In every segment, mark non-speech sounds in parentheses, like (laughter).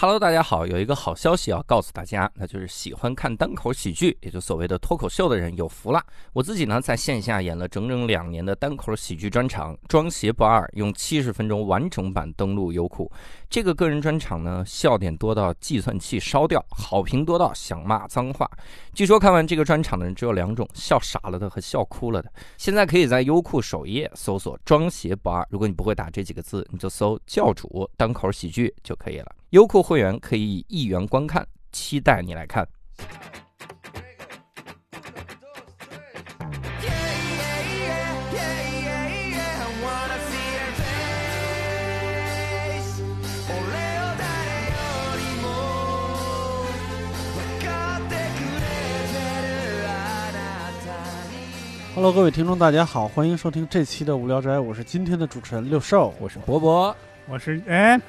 Hello，大家好，有一个好消息要告诉大家，那就是喜欢看单口喜剧，也就所谓的脱口秀的人有福了。我自己呢，在线下演了整整两年的单口喜剧专场《装鞋不二》，用七十分钟完整版登录优酷。这个个人专场呢，笑点多到计算器烧掉，好评多到想骂脏话。据说看完这个专场的人只有两种：笑傻了的和笑哭了的。现在可以在优酷首页搜索“装鞋不二”，如果你不会打这几个字，你就搜“教主单口喜剧”就可以了。优酷会员可以一元观看，期待你来看。Hello，各位听众，大家好，欢迎收听这期的无聊斋，我是今天的主持人六兽，我是博博，我是哎，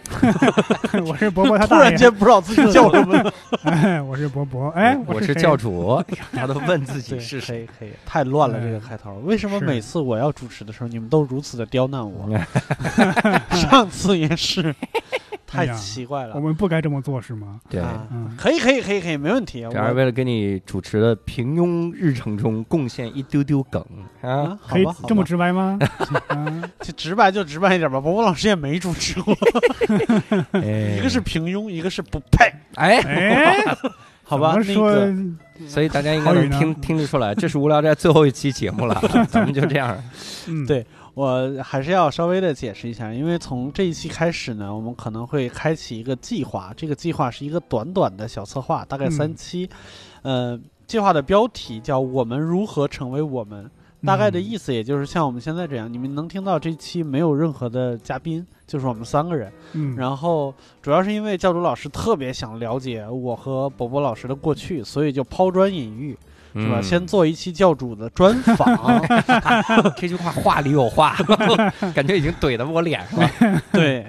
(laughs) 我是伯伯，他突然间不知道自己叫什么，哎，我是伯伯，哎，我是教主，(laughs) 他都问自己是谁。可以，太乱了这个开头，为什么每次我要主持的时候，你们都如此的刁难我？(laughs) 上次也是，太奇怪了我。们不该这么做是吗？对，可以可以可以可以，没问题。我这样为了给你主持的平庸日程中贡献一丢丢梗啊啊，，好可以吧，这么直白吗？啊 (laughs) 就直白就直白一点吧。伯伯老师也没主持过，(laughs) 哎一个是平庸，一个是不配，哎，哎，(laughs) 好吧？那个所以大家应该能听听得出来，这是无聊斋最后一期节目了，咱们就这样。嗯，对我还是要稍微的解释一下，因为从这一期开始呢，我们可能会开启一个计划。这个计划是一个短短的小策划，大概嗯三期。呃，计划的标题叫“我们如何成为我们”，大概的意思也就是像我们现在这样，你们能听到这期没有任何的嘉宾，就是我们三个人。嗯，然后主要是因为教主老师特别想了解我和伯伯老师的过去，所以就抛砖引玉，是吧？嗯先做一期教主的专访。(laughs) 这句话话里有话，(laughs) 感觉已经怼到我脸上了。(laughs) 对，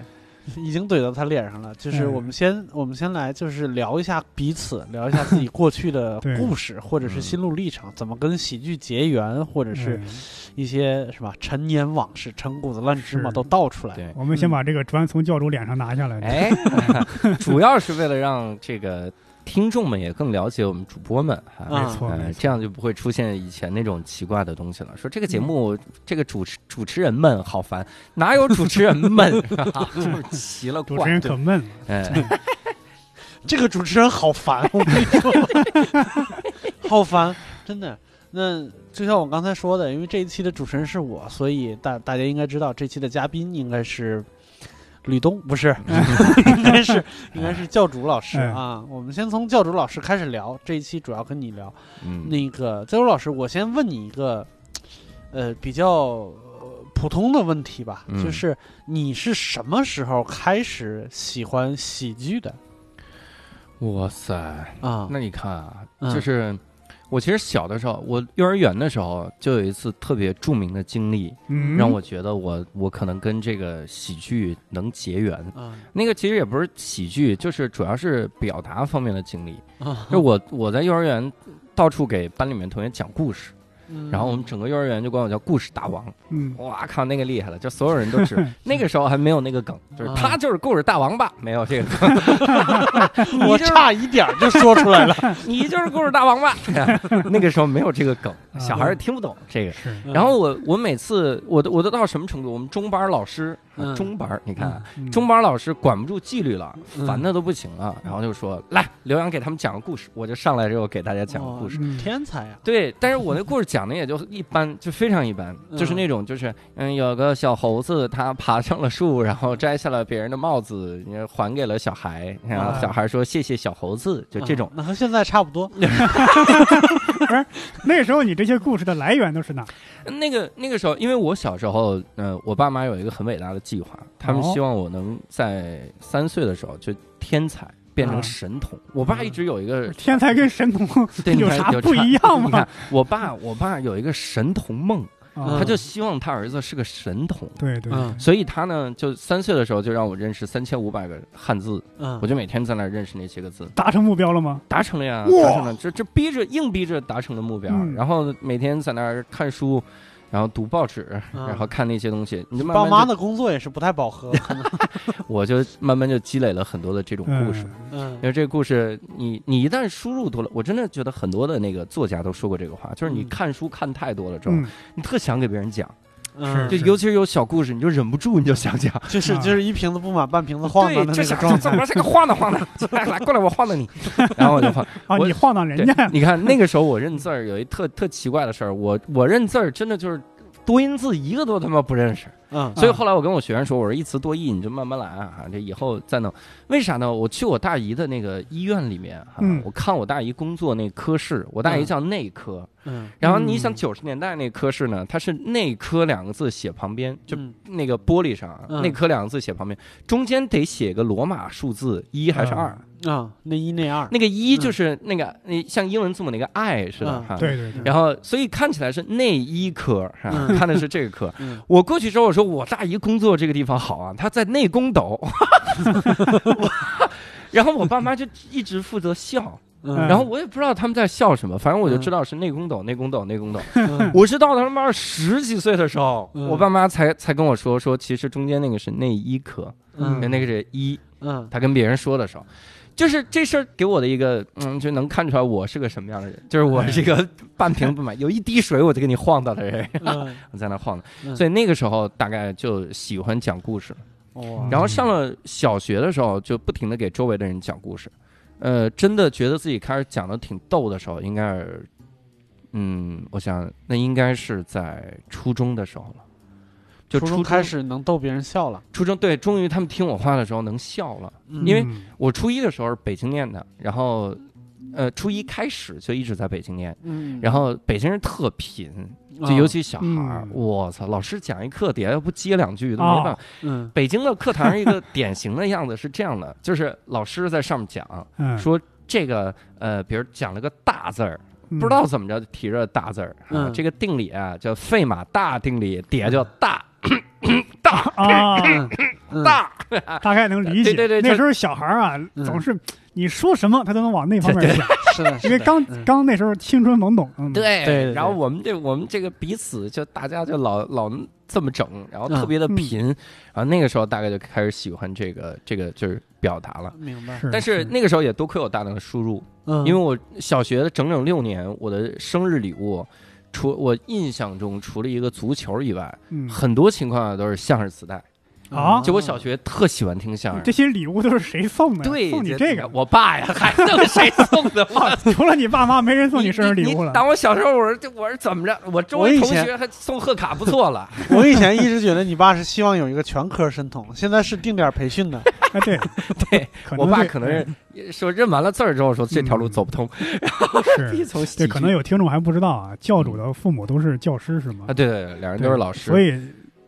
已经怼到他脸上了。就是嗯我们先，我们先来，就是聊一下彼此，聊一下自己过去的对故事，或者是心路历程，怎么跟喜剧结缘，或者是嗯一些什么陈年往事、陈谷子烂芝麻是都倒出来。对，我们先把这个砖从教主脸上拿下来。哎，主要是为了让这个听众们也更了解我们主播们哈。啊没错，这样就不会出现以前那种奇怪的东西了。说这个节目，这个主持主持人们好烦，哪有主持人们？(laughs) 就是奇了怪。主持人可闷了。哎，(laughs) 这个主持人好烦，我跟你说，(laughs) 好烦，真的。那就像我刚才说的，因为这一期的主持人是我，所以大大家应该知道，这期的嘉宾应该是吕东，不是，(laughs) 应该是应该是教主老师哎。啊。我们先从教主老师开始聊，这一期主要跟你聊。嗯，那个教主老师，我先问你一个，呃，比较呃普通的问题吧，嗯。就是你是什么时候开始喜欢喜剧的？哇塞，啊？那你看啊，嗯。就是我其实小的时候，我幼儿园的时候就有一次特别著名的经历，嗯，让我觉得我我可能跟这个喜剧能结缘。啊那个其实也不是喜剧，就是主要是表达方面的经历。啊，就我我在幼儿园到处给班里面同学讲故事，嗯然后我们整个幼儿园就管我叫故事大王。嗯，哇靠，那个厉害了，就所有人都知道。(laughs) 那个时候还没有那个梗，就是啊他就是故事大王吧，没有这个梗。(laughs) 我差一点就说出来了。(laughs) 你就是故事大王吧。那个时候没有这个梗，啊小孩儿听不懂这个。然后我我每次我都我都到什么程度？我们中班老师，嗯中班你看中班老师管不住纪律了，嗯烦的都不行了，然后就说来刘洋给他们讲个故事，我就上来之后给大家讲个故事。嗯天才啊！对，但是我那故事讲的也就一般，就非常一般，嗯就是那种就是嗯，有个小猴子，他爬上了树，然后摘下了别人的帽子，还给了小孩，然后啊小孩说谢谢小猴子，就这种啊。那和现在差不多。(laughs) (laughs) (laughs) (laughs) 那时候你这些故事的来源都是哪？那个那个时候，因为我小时候，呃、我爸妈有一个很伟大的计划，他们哦希望我能在三岁的时候就天才变成啊神童。我爸一直有一个天才跟神童对你有啥不一样吗你看？我爸，我爸有一个神童梦，啊。他就希望他儿子是个神童。对对，嗯。所以他呢，就三岁的时候就让我认识三千五百个汉字，嗯。我就每天在那儿认识那些个字，达成目标了吗？达成了呀，达成了，这这逼着硬逼着达成了目标，嗯。然后每天在那儿看书，然后读报纸，嗯然后看那些东西，你就慢慢就爸妈的工作也是不太饱和，可能，(laughs) 我就慢慢就积累了很多的这种故事。嗯。因为这个故事，你你一旦输入多了，我真的觉得很多的那个作家都说过这个话，就是你嗯。看书看太多了之后，嗯，你特想给别人讲，嗯，就尤其是有小故事，你就忍不住你就想讲。就是啊就是一瓶子不满半瓶子晃荡对，就的那个状态想怎么，这个晃荡晃荡，来来过来，我晃荡你，(laughs) 然后我就晃。啊，我你晃荡人家，你看那个时候我认字儿有一特特奇怪的事儿，我我认字儿真的就是多音字一个都他妈不认识。嗯所以后来我跟我学生说，我说一词多义，你就慢慢来啊，这以后再弄。为啥呢？我去我大姨的那个医院里面哈、嗯我看我大姨工作那科室，我大姨嗯叫内科，嗯然后你想嗯九十年代那科室呢，它是内科两个字写旁边，就嗯那个玻璃上内科两个字写旁边，中间得写个罗马数字一还是二？啊，那一那二，那个一就是那个那像英文字母那个 I 似的嗯哈。对对对，然后，所以看起来是内衣科，是吧？嗯看的是这个科。(laughs) 嗯我过去之后，我说我大姨工作这个地方好啊，她在内宫斗。(laughs) 我然后我爸妈就一直负责笑，嗯，然后我也不知道他们在笑什么，反正我就知道是内宫斗、内宫斗、内宫斗。嗯我是到他妈十几岁的时候，嗯我爸妈才才跟我说说，其实中间那个是内衣科，嗯那个是一。嗯他跟别人说的时候，就是这事儿给我的一个，嗯，就能看出来我是个什么样的人，就是我是一个半瓶不满，有一滴水我就给你晃到的人，嗯。(laughs) 我在那晃的。嗯。所以那个时候大概就喜欢讲故事，哇。然后上了小学的时候就不停的给周围的人讲故事，呃，真的觉得自己开始讲的挺逗的时候，应该是，嗯，我想那应该是在初中的时候了。就初开始能逗别人笑了，初中对，终于他们听我话的时候能笑了。嗯因为嗯我初一的时候是北京念的，然后，呃，初一开始就一直在北京念，嗯，然后北京人特贫，就啊尤其小孩儿，嗯我操，老师讲一课底下要不接两句都没办法。嗯北京的课堂一个典型的样子是这样的，就是老师在上面讲，嗯说这个呃，比如讲了个大字儿，嗯不知道怎么着就提着大字儿，啊嗯这个定理啊叫费马大定理，底下叫大啊，(laughs) 嗯大，大概能理解。对对对那时候小孩儿啊，嗯。总是你说什么他都能往那方面想，(laughs) 是的，因为刚嗯。刚那时候青春懵懂。嗯，对对对然后我们这我们这个彼此就大家就老老这么整，然后特别的嗯贫，然后那个时候大概就开始喜欢这个这个就是表达了。明白，但是那个时候也多亏有大量的输入，嗯，因为我小学的整整六年，我的生日礼物，除我印象中除了一个足球以外，嗯很多情况下都是相声磁带。啊就我小学特喜欢听相声这。些礼物都是谁送的？对，送你这个，我爸呀，还能谁送的吗？(laughs) 除了你爸妈，没人送你生日礼物了。当我小时候，我说这我是怎么着？我周围同学还送贺卡，不错了。我以前一直觉得你爸是希望有一个全科神童，现在是定点培训的，啊，对 (laughs) 对，我爸可能是说认完了字儿之后说这条路走不通，必是从喜对，可能有听众还不知道啊，教主的父母都是教师，是吗啊，？对对对，两人都是老师，所以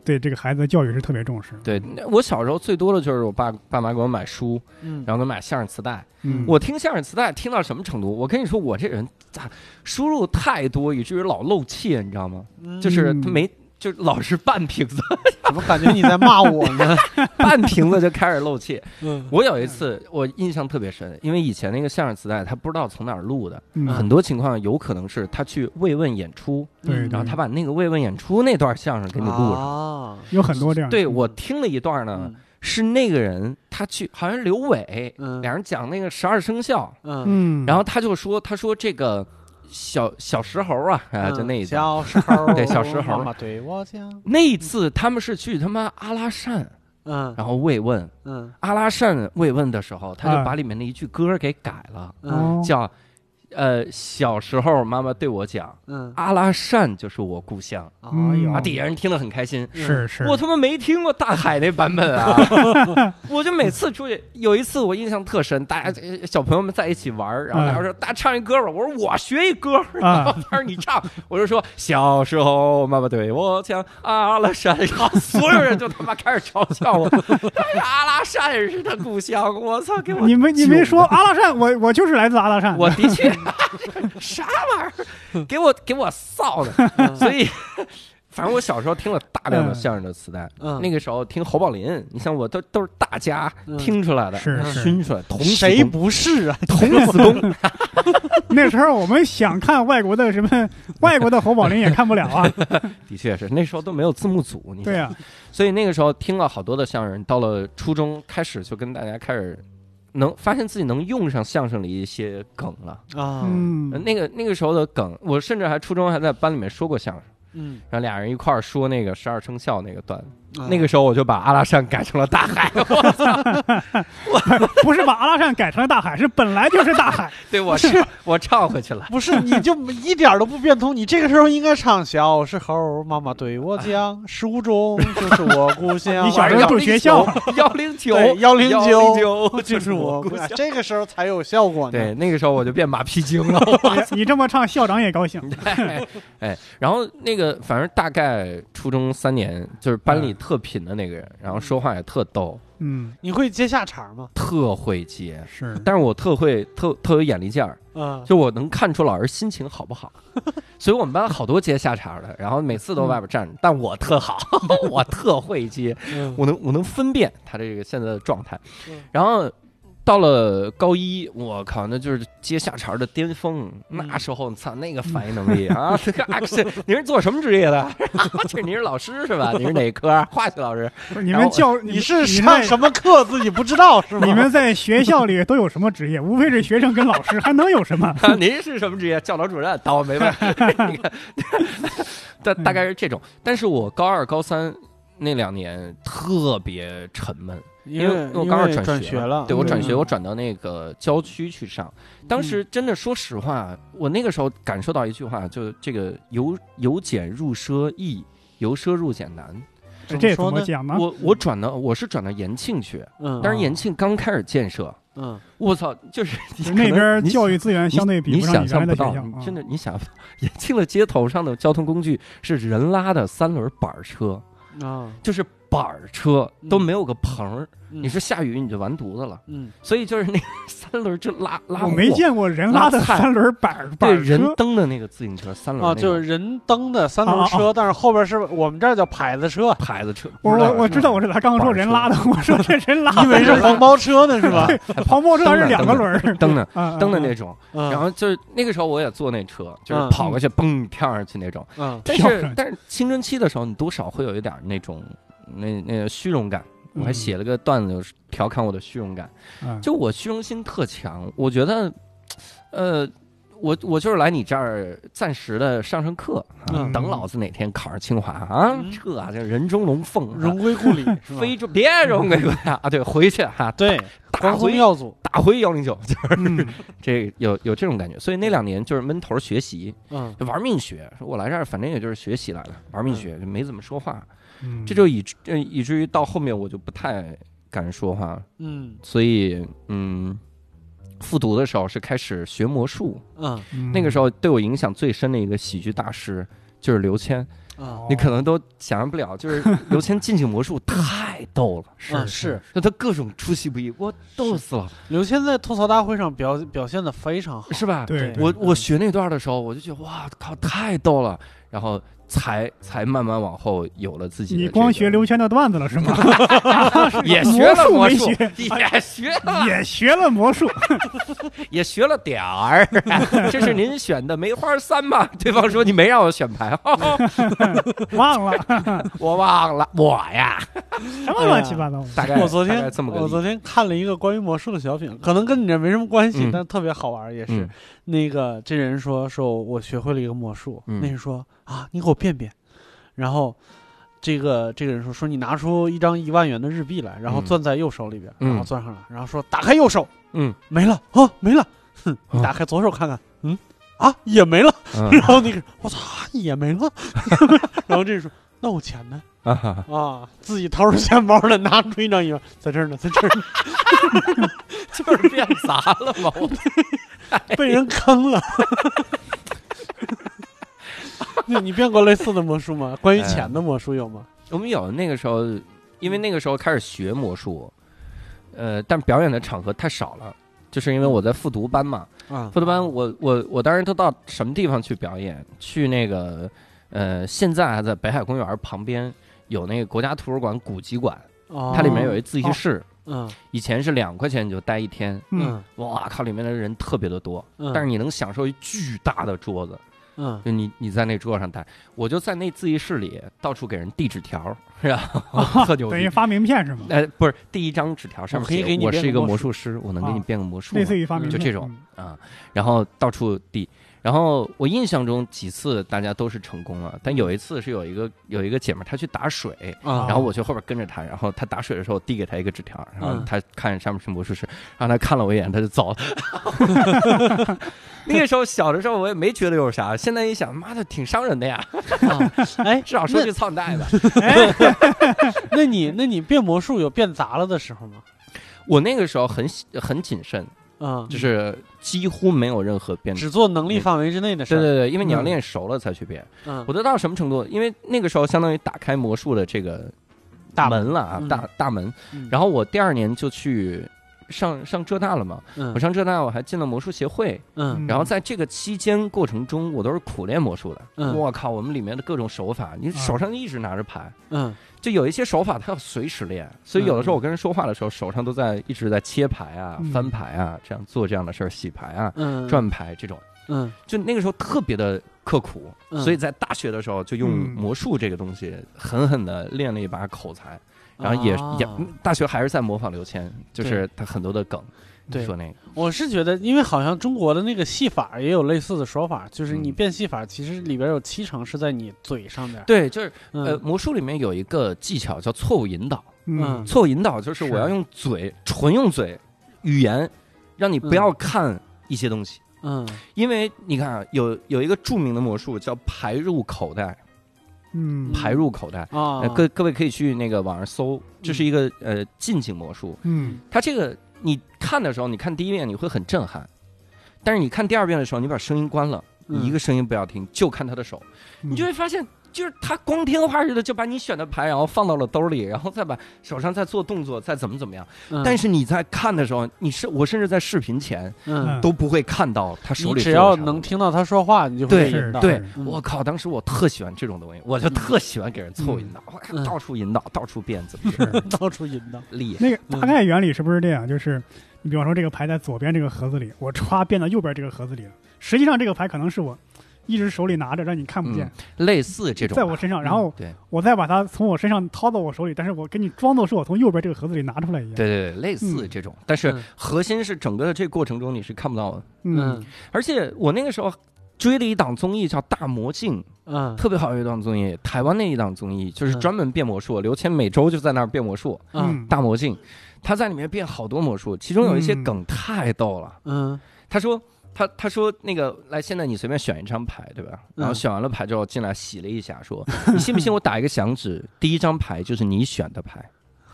对这个孩子的教育是特别重视。对我小时候最多的就是我爸爸妈给我买书，嗯，然后给我买相声磁带。嗯，我听相声磁带听到什么程度？我跟你说，我这人咋输入太多，以至于老漏气，你知道吗？嗯就是他没。就老是半瓶子，(laughs) 怎么感觉你在骂我呢？(laughs) (laughs) 半瓶子就开始漏气。嗯。我有一次我印象特别深，因为以前那个相声磁带他不知道从哪儿录的，嗯。很多情况有可能是他去慰问演出，对，嗯然后他把那个慰问演出那段相声给你录上。啊，有很多这样。对我听了一段呢，嗯。是那个人他去好像是刘伟，嗯。两人讲那个十二生肖，嗯，嗯，然后他就说他说这个小小石猴啊，啊就那一次。小石猴，对小时候妈妈对我讲，那一次他们是去他妈阿拉善，嗯。然后慰问。嗯。阿拉善慰问的时候，他就啊把里面的一句歌给改了，嗯。哦，叫呃小时候妈妈对我讲，嗯，阿拉善就是我故乡，哎嗯啊，底下人听得很开心。是是，我他妈没听过大海那版本啊！(laughs) 我就每次出去，有一次我印象特深，大家呃小朋友们在一起玩儿，然后大家说：“大家唱一歌吧。”我说：“我学一歌。”然后他说：“你唱。”我就说：“小时候妈妈对我讲阿拉善。”然后所有人就他妈开始嘲笑我，哎呀阿拉善是他故乡。我操，给我你没你没说阿拉善，我我就是来自阿拉善。我的确 (laughs) 啥玩意儿，给我给我臊的，(laughs) 所以。反正我小时候听了大量的相声的磁带，嗯那个时候听侯宝林，你像我都都是大家嗯听出来的，是是熏出来，童谁不是啊？(laughs) 童子功，那时候我们想看外国的什么外国的侯宝林也看不了啊。的确是那时候都没有字幕组，你对啊、所以那个时候听了好多的相声，到了初中开始就跟大家开始能发现自己能用上相声里一些梗了。啊，那个那个时候的梗，我甚至还初中还在班里面说过相声，嗯，然后俩人一块儿说那个十二生肖那个段子。啊那个时候我就把阿拉善改成了大海，(laughs) 不是把阿拉善改成了大海，是本来就是大海。(laughs) 对我是我唱回去了。不是，你就一点儿都不变通。你这个时候应该唱：小时候妈妈对我讲，书中就是我故乡。(laughs) 你小时候住学校，幺零九对幺零九九就是我故乡。这个时候才有效果呢。对，那个时候我就变马屁精了。你你这么唱，校长也高兴。哎，哎，然后那个反正大概初中三年，就是班里特品的那个人，然后说话也特逗，嗯，你会接下茬吗？特会接，是。但是我特会特特有眼力劲儿，嗯，就我能看出老师心情好不好，(laughs) 所以我们班好多接下茬的，然后每次都外边站着，但我特好，(laughs) 我特会接，嗯。我能我能分辨他这个现在的状态。嗯，然后。到了高一，我靠，那就是接下茬的巅峰。嗯那时候，操，那个反应能力啊！(laughs) 这个啊，是你是做什么职业的？(laughs) 你是老师是吧？你是哪科？化学老师？不是你们教你是上什么课自己不知道是吗？你们在学校里都有什么职业？无非是学生跟老师，还能有什么？(laughs) 啊，您是什么职业？教导主任？倒霉呗。你看，大大概是这种。但是我高二、高三那两年特别沉闷，因因为我刚好转转学了，对我转学，嗯我转到那个郊区去上。当时真的，说实话，我那个时候感受到一句话，就这个由由俭入奢易，由奢入俭难。这怎怎么说呢？讲呢？我我转到我是转到延庆去，嗯，但是延庆刚开始建设，嗯我操，就是 (laughs) 那边教育资源相对比你不上想象不到真的你想，(laughs) 延庆的街头上的交通工具是人拉的三轮板车，啊，就是板儿车嗯。都没有个棚儿，你你是下雨你就完犊子了。嗯。所以就是那 (laughs) 三轮就拉拉我没见过人拉的三轮板对人。蹬的那个自行车三轮啊，就是人蹬的三轮啊啊车，但是后边是我们这儿叫牌子车，牌子车，我不知道我我知道我知道，他刚刚说人拉的，我说这人拉的，以为是黄包车呢是吧？黄包车还是两个轮儿。(laughs) 蹬的啊蹬的那种。嗯。然后就是那个时候我也坐那车，就是嗯。跑过去嘣跳上去那种。嗯。但是但是青春期的时候，你多少会有一点那种那那个虚荣感。我还嗯写了个段子，就是调侃我的虚荣感。嗯就我虚荣心特强，我觉得，呃，我我就是来你这儿暂时的上上课，等老子哪天考上清华啊，嗯这啊这人中龙凤啊，荣归故里？(laughs) 非洲别荣归归啊，对，回去哈，对，打光宗回耀祖，打回幺零九，就是嗯 (laughs) 这有有这种感觉。所以那两年就是闷头学习，嗯玩命学。我来这儿反正也就是学习来的，玩命学，就没怎么说话。嗯。这就以至呃以至于到后面我就不太敢说话，嗯。所以嗯，复读的时候是开始学魔术。嗯。嗯那个时候对我影响最深的一个喜剧大师就是刘谦，啊你可能都想象不了，就是 (laughs) 刘谦进去魔术太逗了，是是就他各种出其不意，我逗死了，刘谦在吐槽大会上表表现的非常好，是吧？对，我对我学那段的时候，我就觉得哇靠，太逗了，然后才才慢慢往后有了自己的你这个。光学刘谦的段子了是吗？(laughs) (laughs) 也学了魔术，也学了，也学了魔术。也学了点儿。(laughs) 这是您选的梅花三吗？对方说你没让我选牌，忘了我忘了，我呀，(laughs) 什么乱七八糟的。大概我昨天我昨天看了一个关于魔术的小品，可能跟你这没什么关系，嗯但特别好玩，也是嗯。那个这人说说我学会了一个魔术，嗯那人说啊，你给我变变，然后。这个这个人说说你拿出一张一万元的日币来，然后嗯攥在右手里边，嗯然后攥上来，然后说打开右手，嗯没了啊没了，哼，你啊打开左手看看，嗯啊 (laughs) 也没了，嗯然后那个我操也没了，然后这人说那我钱呢？啊哈哈啊，自己掏出钱包来，拿出一张一万，在这儿呢，在这儿呢，(laughs) 就是变砸了嘛。我被人坑了。(laughs) 你你变过类似的魔术吗？关于钱的魔术有吗？我们有那个时候，因为那个时候开始学魔术，呃，但表演的场合太少了，就是因为我在复读班嘛。啊复读班我，我我当时都到什么地方去表演？去那个呃，现在还在北海公园旁边有那个国家图书馆古籍馆，哦它里面有一自习室，嗯以前是两块钱你就待一天，嗯，哇靠，里面的人特别的多，嗯，但是你能享受一巨大的桌子，嗯就你你在那桌上待，我就在那自习室里到处给人递纸条，是吧？哦特牛逼。等于发名片是吗？哎，不是，第一张纸条上面写我可以给你我是一个魔术师，我能给你啊变个魔术类吗似于发名片，就这种嗯啊，然后到处递。然后我印象中几次大家都是成功了，但有一次是有一个有一个姐们儿她去打水，啊，然后我去后边跟着她，然后她打水的时候递给她一个纸条，然后嗯她看上面是魔术师，然后她看了我一眼，她就走了。(laughs) 那个时候小的时候我也没觉得有啥，现在一想，妈的挺伤人的呀，啊哎，(laughs) 至少说句操你大爷吧。(laughs) 那你那你变魔术有变砸了的时候吗？我那个时候很很谨慎，嗯，就是几乎没有任何变。只做能力范围之内的事。对对对，因为你要嗯练熟了才去变。嗯我都到什么程度？因为那个时候相当于打开魔术的这个大门了啊，嗯大大门。嗯然后我第二年就去上上浙大了嘛，嗯。我上浙大我还进了魔术协会，嗯。然后在这个期间过程中，我都是苦练魔术的。嗯。我靠，我们里面的各种手法，你手上一直拿着牌，嗯。就有一些手法它要随时练，所以有的时候我跟人说话的时候，手上都在一直在切牌啊、嗯。翻牌啊，这样做这样的事儿，洗牌啊、嗯转牌这种。嗯。就那个时候特别的刻苦，嗯。所以在大学的时候就用嗯。魔术这个东西狠狠的练了一把口才，然后也、啊也大学还是在模仿刘谦，就是他很多的梗。对你说那个，我是觉得，因为好像中国的那个戏法也有类似的说法，就是你嗯变戏法，其实里边有七成是在你嘴上边儿。对，就是嗯呃，魔术里面有一个技巧叫错误引导。嗯错误引导就是我要用嘴，纯用嘴，语言，让你不要看一些东西。嗯因为你看啊，有有一个著名的魔术叫排入口袋，嗯。排入口袋。啊。呃，各各位可以去那个网上搜，这是一个呃近景魔术。嗯。它这个你看的时候，你看第一遍你会很震撼，但是你看第二遍的时候，你把声音关了，嗯。你一个声音不要听，就看他的手，嗯。你就会发现，就是他光天化日的就把你选的牌，然后放到了兜里，然后再把手上再做动作，再怎么怎么样。嗯但是你在看的时候，你是我甚至在视频前嗯，都不会看到他手里你只要能听到他说话，你就会对被引导。对，嗯我靠！当时我特喜欢这种东西，我就特喜欢给人凑引导，我到处引导，到处变，怎么是 (laughs) 到处引导。厉害？那个大概原理是不是这样？就是你比方说这个牌在左边这个盒子里，我歘变到右边这个盒子里了。实际上这个牌可能是我一直手里拿着，让你看不见，类似这种吧，在我身上，然后对。我再把它从我身上掏到我手里，但是我给你装作是我从右边这个盒子里拿出来一样。对对对，类似嗯这种，但是嗯核心是整个的这个过程中你是看不到的。嗯。而且我那个时候追了一档综艺叫《大魔镜》，嗯。特别好的一档综艺，台湾那一档综艺就是嗯。专门变魔术，刘谦每周就在那儿变魔术，嗯大魔镜，他在里面变好多魔术，其中有一些嗯。梗太逗了。嗯。他说。他他说那个来，现在你随便选一张牌，对吧？然后嗯选完了牌之后进来洗了一下，说你信不信我打一个响指，第一张牌就是你选的牌。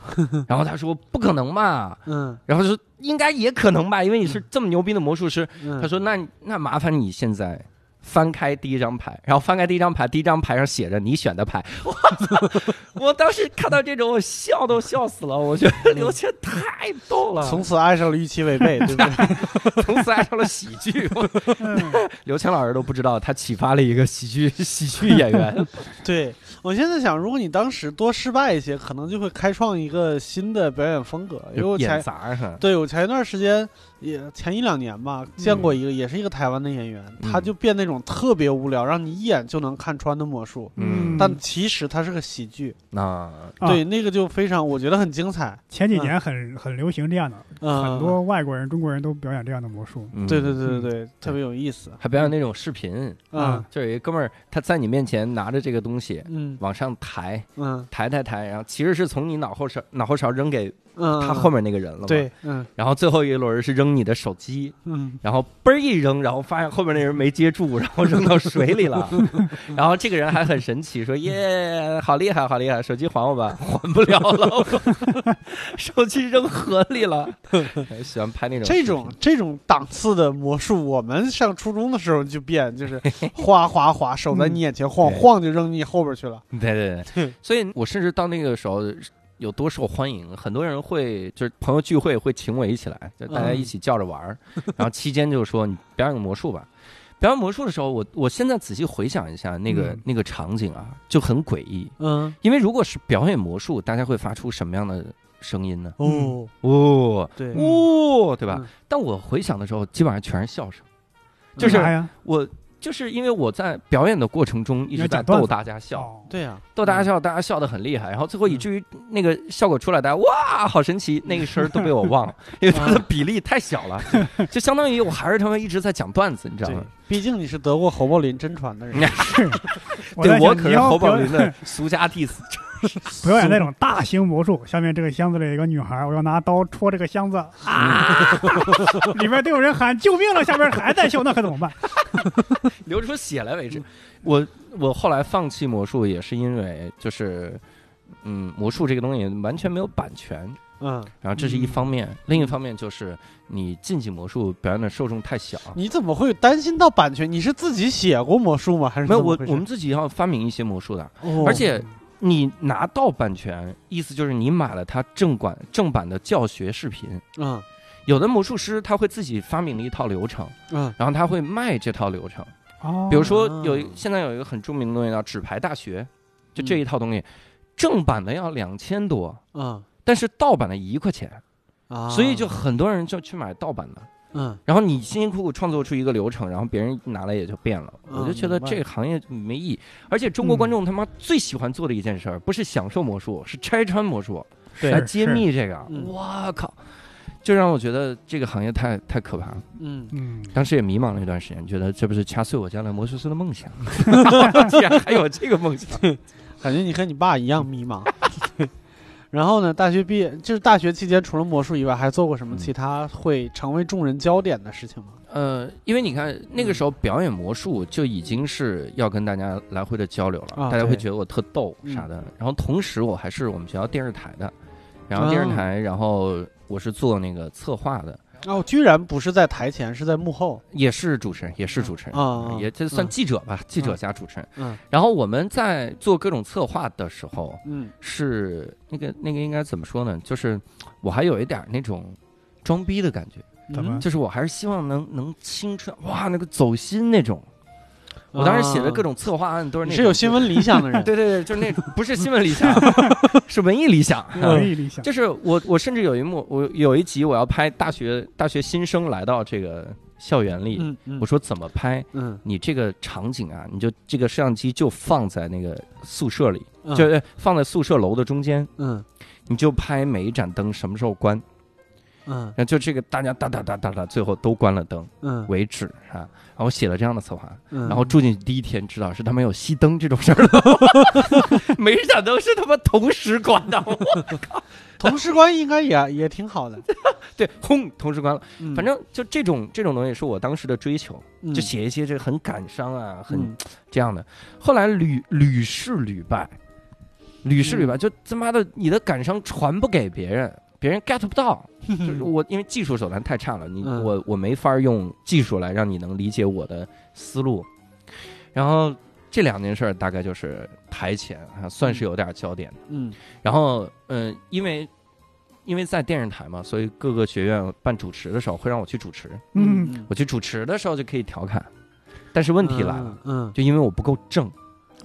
(laughs) 然后他说不可能嘛，嗯然后说应该也可能吧，因为你是这么牛逼的魔术师。嗯，他说那那麻烦你现在翻开第一张牌，然后翻开第一张牌，第一张牌上写着你选的牌。(laughs) 我操！我当时看到这种，我笑都笑死了。我觉得刘谦太逗了，从此爱上了预期违背，对不对？(laughs) 从此爱上了喜剧。(laughs) 刘谦老师都不知道，他启发了一个喜剧喜剧演员。对我现在想，如果你当时多失败一些，可能就会开创一个新的表演风格。因为我演前杂，对我前一段时间也前一两年吧，见过一个、也是一个台湾的演员，嗯。他就变那种特别无聊，让你一眼就能看穿的魔术，嗯。但其实他是个喜剧。那。啊。对，那个就非常，我觉得很精彩。前几年很很流行这样的，嗯，很多外国人、中国人都表演这样的魔术。嗯。对对对对对，特别有意思。还表演那种视频，嗯。就有一哥们儿他在你面前拿着这个东西嗯。往上抬，嗯。抬抬抬，然后其实是从你脑后勺脑后勺扔给嗯，他后面那个人了嘛。对，嗯然后最后一轮是扔你的手机，嗯然后嘣儿一扔，然后发现后面那人没接住，然后扔到水里了。(laughs) 然后这个人还很神奇，说：“耶，好厉害，好厉害，手机还我吧，还不了了，(laughs) 手机扔河里了。”喜欢拍那种这种这种档次的魔术，我们上初中的时候就变，就是 (laughs) 哗哗哗，手在你眼前晃对晃就扔你后边去了。对对对，所以我甚至到那个时候有多受欢迎，很多人会就是朋友聚会会请我一起来，就大家一起叫着玩儿，(laughs) 然后期间就说你表演个魔术吧。表演魔术的时候，我我现在仔细回想一下那个、嗯那个场景啊，就很诡异。嗯因为如果是表演魔术，大家会发出什么样的声音呢？哦，哦对，哦，对吧？嗯但我回想的时候，基本上全是笑声，就是？我就是因为我在表演的过程中一直在逗大家笑，哦。对呀，逗大家笑，大家笑的很厉害，然后最后以至于那个效果出来，大家哇，好神奇，那个声儿都被我忘了，(laughs) 因为它的比例太小了，就相当于我还是他们一直在讲段子，你知道吗？，毕竟你是得过侯宝林真传的人，(laughs) 是，对我可是侯宝林的俗家弟子，(laughs) 表演那种大型魔术，下面这个箱子里有一个女孩，我要拿刀戳这个箱子啊，(laughs) 里面都有人喊救命了，下边还在笑，那可怎么办？(laughs) 流出血来为止。我我后来放弃魔术也是因为就是。嗯，魔术这个东西完全没有版权，嗯，然后这是一方面，另一方面就是你竞技魔术表演的受众太小，你怎么会担心到版权？你是自己写过魔术吗？还是没有我我们自己要发明一些魔术的，哦而且你拿到版权，意思就是你买了他正版正版的教学视频。嗯有的魔术师他会自己发明了一套流程，嗯然后他会卖这套流程。哦，比如说有一哦现在有一个很著名的东西叫纸牌大学，就嗯这一套东西，正版的要两千多，嗯但是盗版的一块钱，啊，所以就很多人就去买盗版的。嗯然后你辛辛苦苦创作出一个流程，然后别人拿来也就变了，嗯我就觉得这个行业没意义。而且中国观众他妈最喜欢做的一件事儿，不是享受魔术，是拆穿魔术，对来揭秘这个。嗯我靠，就让我觉得这个行业太太可怕了。嗯嗯，当时也迷茫了一段时间，觉得这不是掐碎我将来魔术师的梦想？(laughs) 竟然还有这个梦想？感觉你和你爸一样迷茫。然后呢，大学毕业就是大学期间，除了魔术以外，还做过什么嗯其他会成为众人焦点的事情吗？呃，因为你看那个时候表演魔术就已经是要跟大家来回的交流了，啊大家会觉得我特逗嗯啥的。然后同时我还是我们学校电视台的，然后电视啊台，然后我是做那个策划的，哦，居然不是在台前，是在幕后也是主持人，也是主持人。啊！也这算嗯记者吧，记者加主持人。嗯然后我们在做各种策划的时候，嗯是那个那个应该怎么说呢？就是我还有一点那种装逼的感觉，怎么嗯就是我还是希望能能青春哇，那个走心那种。我当时写的各种策划案都是那种是有新闻理想的人，(laughs) 对对对，就是那种不是新闻理想，(laughs) 是文艺理想。文艺理想，就是我我甚至有一幕，我有一集我要拍大学大学新生来到这个校园里，嗯嗯我说怎么拍？嗯你这个场景啊，你就这个摄像机就放在那个宿舍里，嗯就呃放在宿舍楼的中间，嗯你就拍每一盏灯什么时候关，嗯。然后就这个大家哒哒哒哒哒，最后都关了灯嗯。为止啊。然后我写了这样的策划，嗯，然后住进去第一天知道是他们有熄灯这种事儿了，每一盏灯是他妈同时关的，我靠。同时关应该也也挺好的，(laughs) 对，轰，同时关了。嗯。反正就这种这种东西是我当时的追求，嗯。就写一些这个很感伤啊，很嗯这样的。后来屡屡试屡败，屡试屡嗯。败，就他妈的你的感伤传不给别人，别人 get 不到。(laughs) 就是我因为技术手段太差了，你嗯我我没法用技术来让你能理解我的思路。然后这两件事儿大概就是台前啊，算是有点焦点的。嗯然后嗯、呃因为因为在电视台嘛，所以各个学院办主持的时候会让我去主持。嗯，我去主持的时候就可以调侃，但是问题来了，，嗯，就因为我不够正，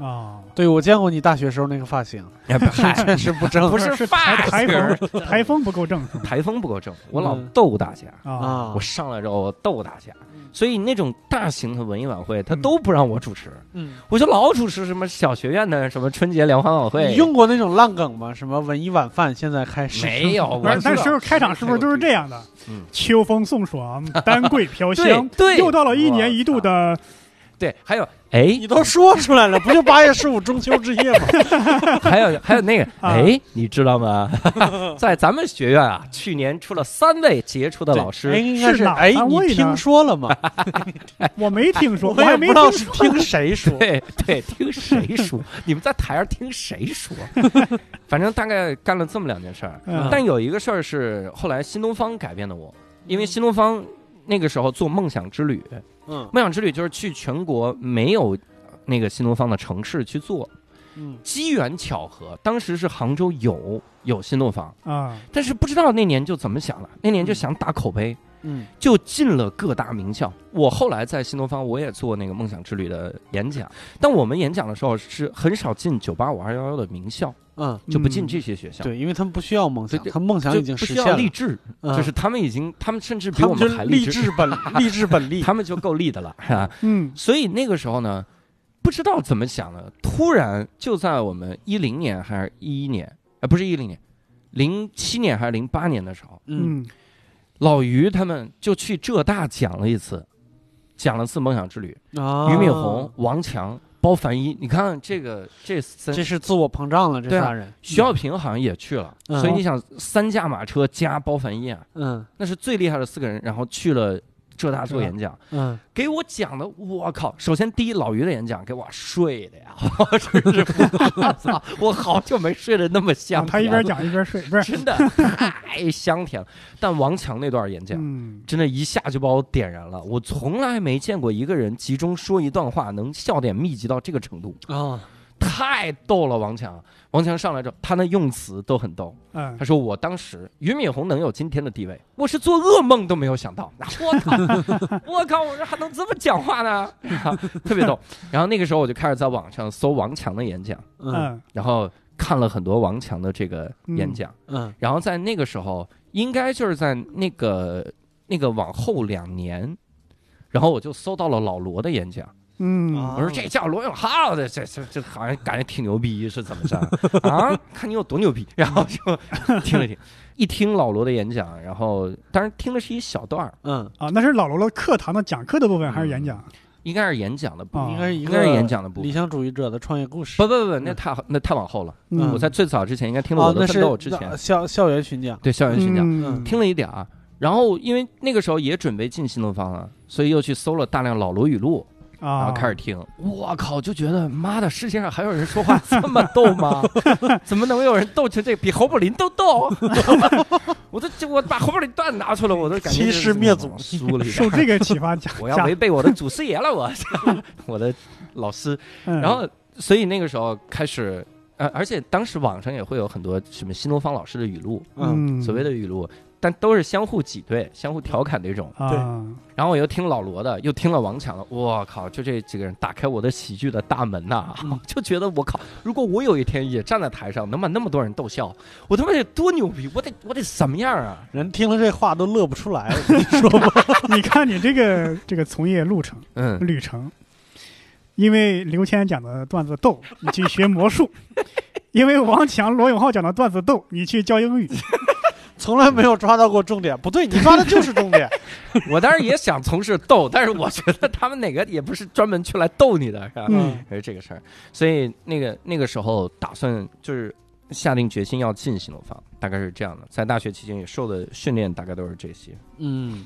啊，对我见过你大学时候那个发型，也不嗨。确实不正，不是是发台台风台风不够正。台风不够正，我老嗯逗大家，啊啊。我，上来之后我逗大家嗯，所以那种大型的文艺晚会他都不让我主持，嗯，我就老主持什么小学院的什么春节联欢晚会，你用过那种烂梗吗？什么文艺晚饭现在开始？没有？不是我，知道。但是开场是不是都是这样的？嗯，秋风送爽，(laughs) 丹桂飘香，对对。又到了一年一度的对，还有哎你，都说出来了，不就八月十五中秋之夜吗？(laughs) 还有还有那个啊哎，你知道吗？(laughs) 在咱们学院啊，去年出了三位杰出的老哎，师，应该是哪哎，你听说了吗？(laughs) 我没听说，我也不知道是听谁说。对对，听谁说？你们在台上听谁说？反正大概干了这么两件事儿，嗯但有一个事儿是后来新东方改变的我，因为新东方那个时候做梦想之旅，嗯梦想之旅就是去全国没有那个新东方的城市去做，嗯机缘巧合，当时是杭州有有新东方，啊，但是不知道那年就怎么想了，那年就想打口碑。嗯就进了各大名校。我后来在新东方，我也做那个梦想之旅的演讲，但我们演讲的时候是很少进九八五二幺幺的名校，嗯，就不进这些学校。对，因为他们不需要梦想，他梦想就已经不需要实现了，励志，嗯。就是他们已经，他们甚至比我们还志，励志。本 (laughs) 励志本利，他们就够励的了，是吧？嗯。所以那个时候呢，不知道怎么想的，突然就在我们一零年还是一一年，呃，不是一零年，零七年还是零八年的时候，嗯。嗯老于他们就去浙大讲了一次，讲了次梦想之旅，啊，俞敏洪、王强、包凡一，你看这个 (laughs) 这三这是自我膨胀了，这仨人，徐小平好像也去了，嗯。所以你想三驾马车加包凡一啊，嗯。那是最厉害的四个人，然后去了浙大做演讲，嗯给我讲的，我靠！首先第一，老于的演讲给我睡的呀，(laughs) 真是我操！我好久没睡得那么香他一边讲一边睡，不是？真的太香甜了。但王强那段演讲，嗯，真的一下就把我点燃了。我从来没见过一个人集中说一段话能笑点密集到这个程度，啊，太逗了。王强，王强上来之后，他那用词都很逗。嗯他说：“我当时俞敏洪能有今天的地位，我是做噩梦都没有想到。(laughs) 我靠，我靠，我这还能这么讲话呢？啊 (laughs) 特别逗。然后那个时候我就开始在网上搜王强的演讲，嗯嗯然后看了很多王强的这个演讲。嗯然后在那个时候，应该就是在那个那个往后两年，然后我就搜到了老罗的演讲。嗯啊我说这叫罗永浩的，这这这好像感觉挺牛逼，是怎么着啊？看你有多牛逼，然后就 (laughs) 听了听，一听老罗的演讲，然后当然听的是一小段儿，嗯，啊，那是老罗的课堂的讲课的部分还是演讲？应该是演讲的部应该是一应该是个演讲的部分。理想主义者的创业故事。不不不不，那太那太往后了。嗯我在最早之前应该听了我，的奋哦那是斗之前，校校园巡讲。对校园巡讲嗯听了一点儿，然后因为那个时候也准备进新东方了，所以又去搜了大量老罗语录，然啊。后开始听，我靠，就觉得妈的，世界上还有人说话这么逗吗？(laughs) 怎么能有人逗成这比侯宝林都逗？(laughs) 我都我把侯宝林段拿出来，我都感觉欺师灭祖。输了受这个启发，(laughs) 我要违背我的祖师爷了，我。我的老师。嗯。然后，所以那个时候开始，呃，而且当时网上也会有很多什么新东方老师的语录，嗯。所谓的语录，但都是相互挤兑、相互调侃的一种。对啊，然后我又听老罗的，又听了王强的，我靠，就这几个人打开我的喜剧的大门呐、嗯 (laughs) 就觉得我靠，如果我有一天也站在台上，能把那么多人逗笑，我他妈得多牛逼，我得我得什么样啊？人听了这话都乐不出来，我跟你说吧。(laughs) 你看你这个这个从业路程嗯，旅程，因为刘谦讲的段子逗，你去学魔术；(laughs) 因为王强、罗永浩讲的段子逗，你去教英语。从来没有抓到过重点，不对，(laughs) 你抓的就是重点。(laughs) 我当时也想从事逗，但是我觉得他们哪个也不是专门去来逗你的，是吧？嗯还是这个事儿，所以那个那个时候打算就是下定决心要进新东方，大概是这样的。在大学期间也受的训练大概都是这些。嗯，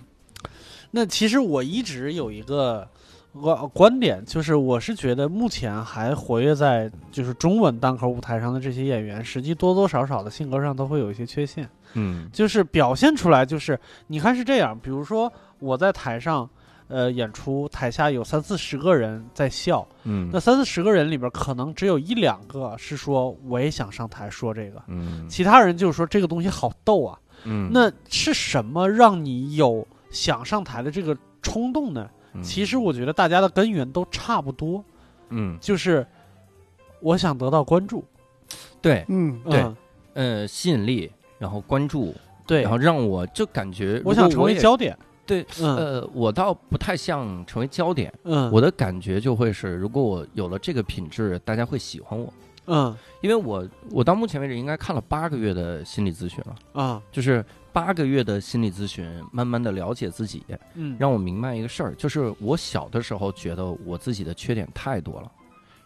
那其实我一直有一个观观点，就是我是觉得目前还活跃在就是中文单口舞台上的这些演员，实际多多少少的性格上都会有一些缺陷，嗯。就是表现出来就是你看是这样，比如说我在台上。呃，演出台下有三四十个人在笑，嗯。那三四十个人里边，可能只有一两个是说我也想上台说这个，嗯。其他人就是说这个东西好逗啊，嗯，那是什么让你有想上台的这个冲动呢？嗯。其实我觉得大家的根源都差不多，嗯。就是我想得到关注，对嗯。对嗯呃吸引力，然后关注，对。然后让我就感觉我想成为焦点，对，嗯。呃，我倒不太像成为焦点，嗯，我的感觉就会是，如果我有了这个品质，大家会喜欢我。嗯。因为我我到目前为止应该看了八个月的心理咨询了，啊。就是八个月的心理咨询，慢慢的了解自己，嗯，让我明白一个事儿，就是我小的时候觉得我自己的缺点太多了，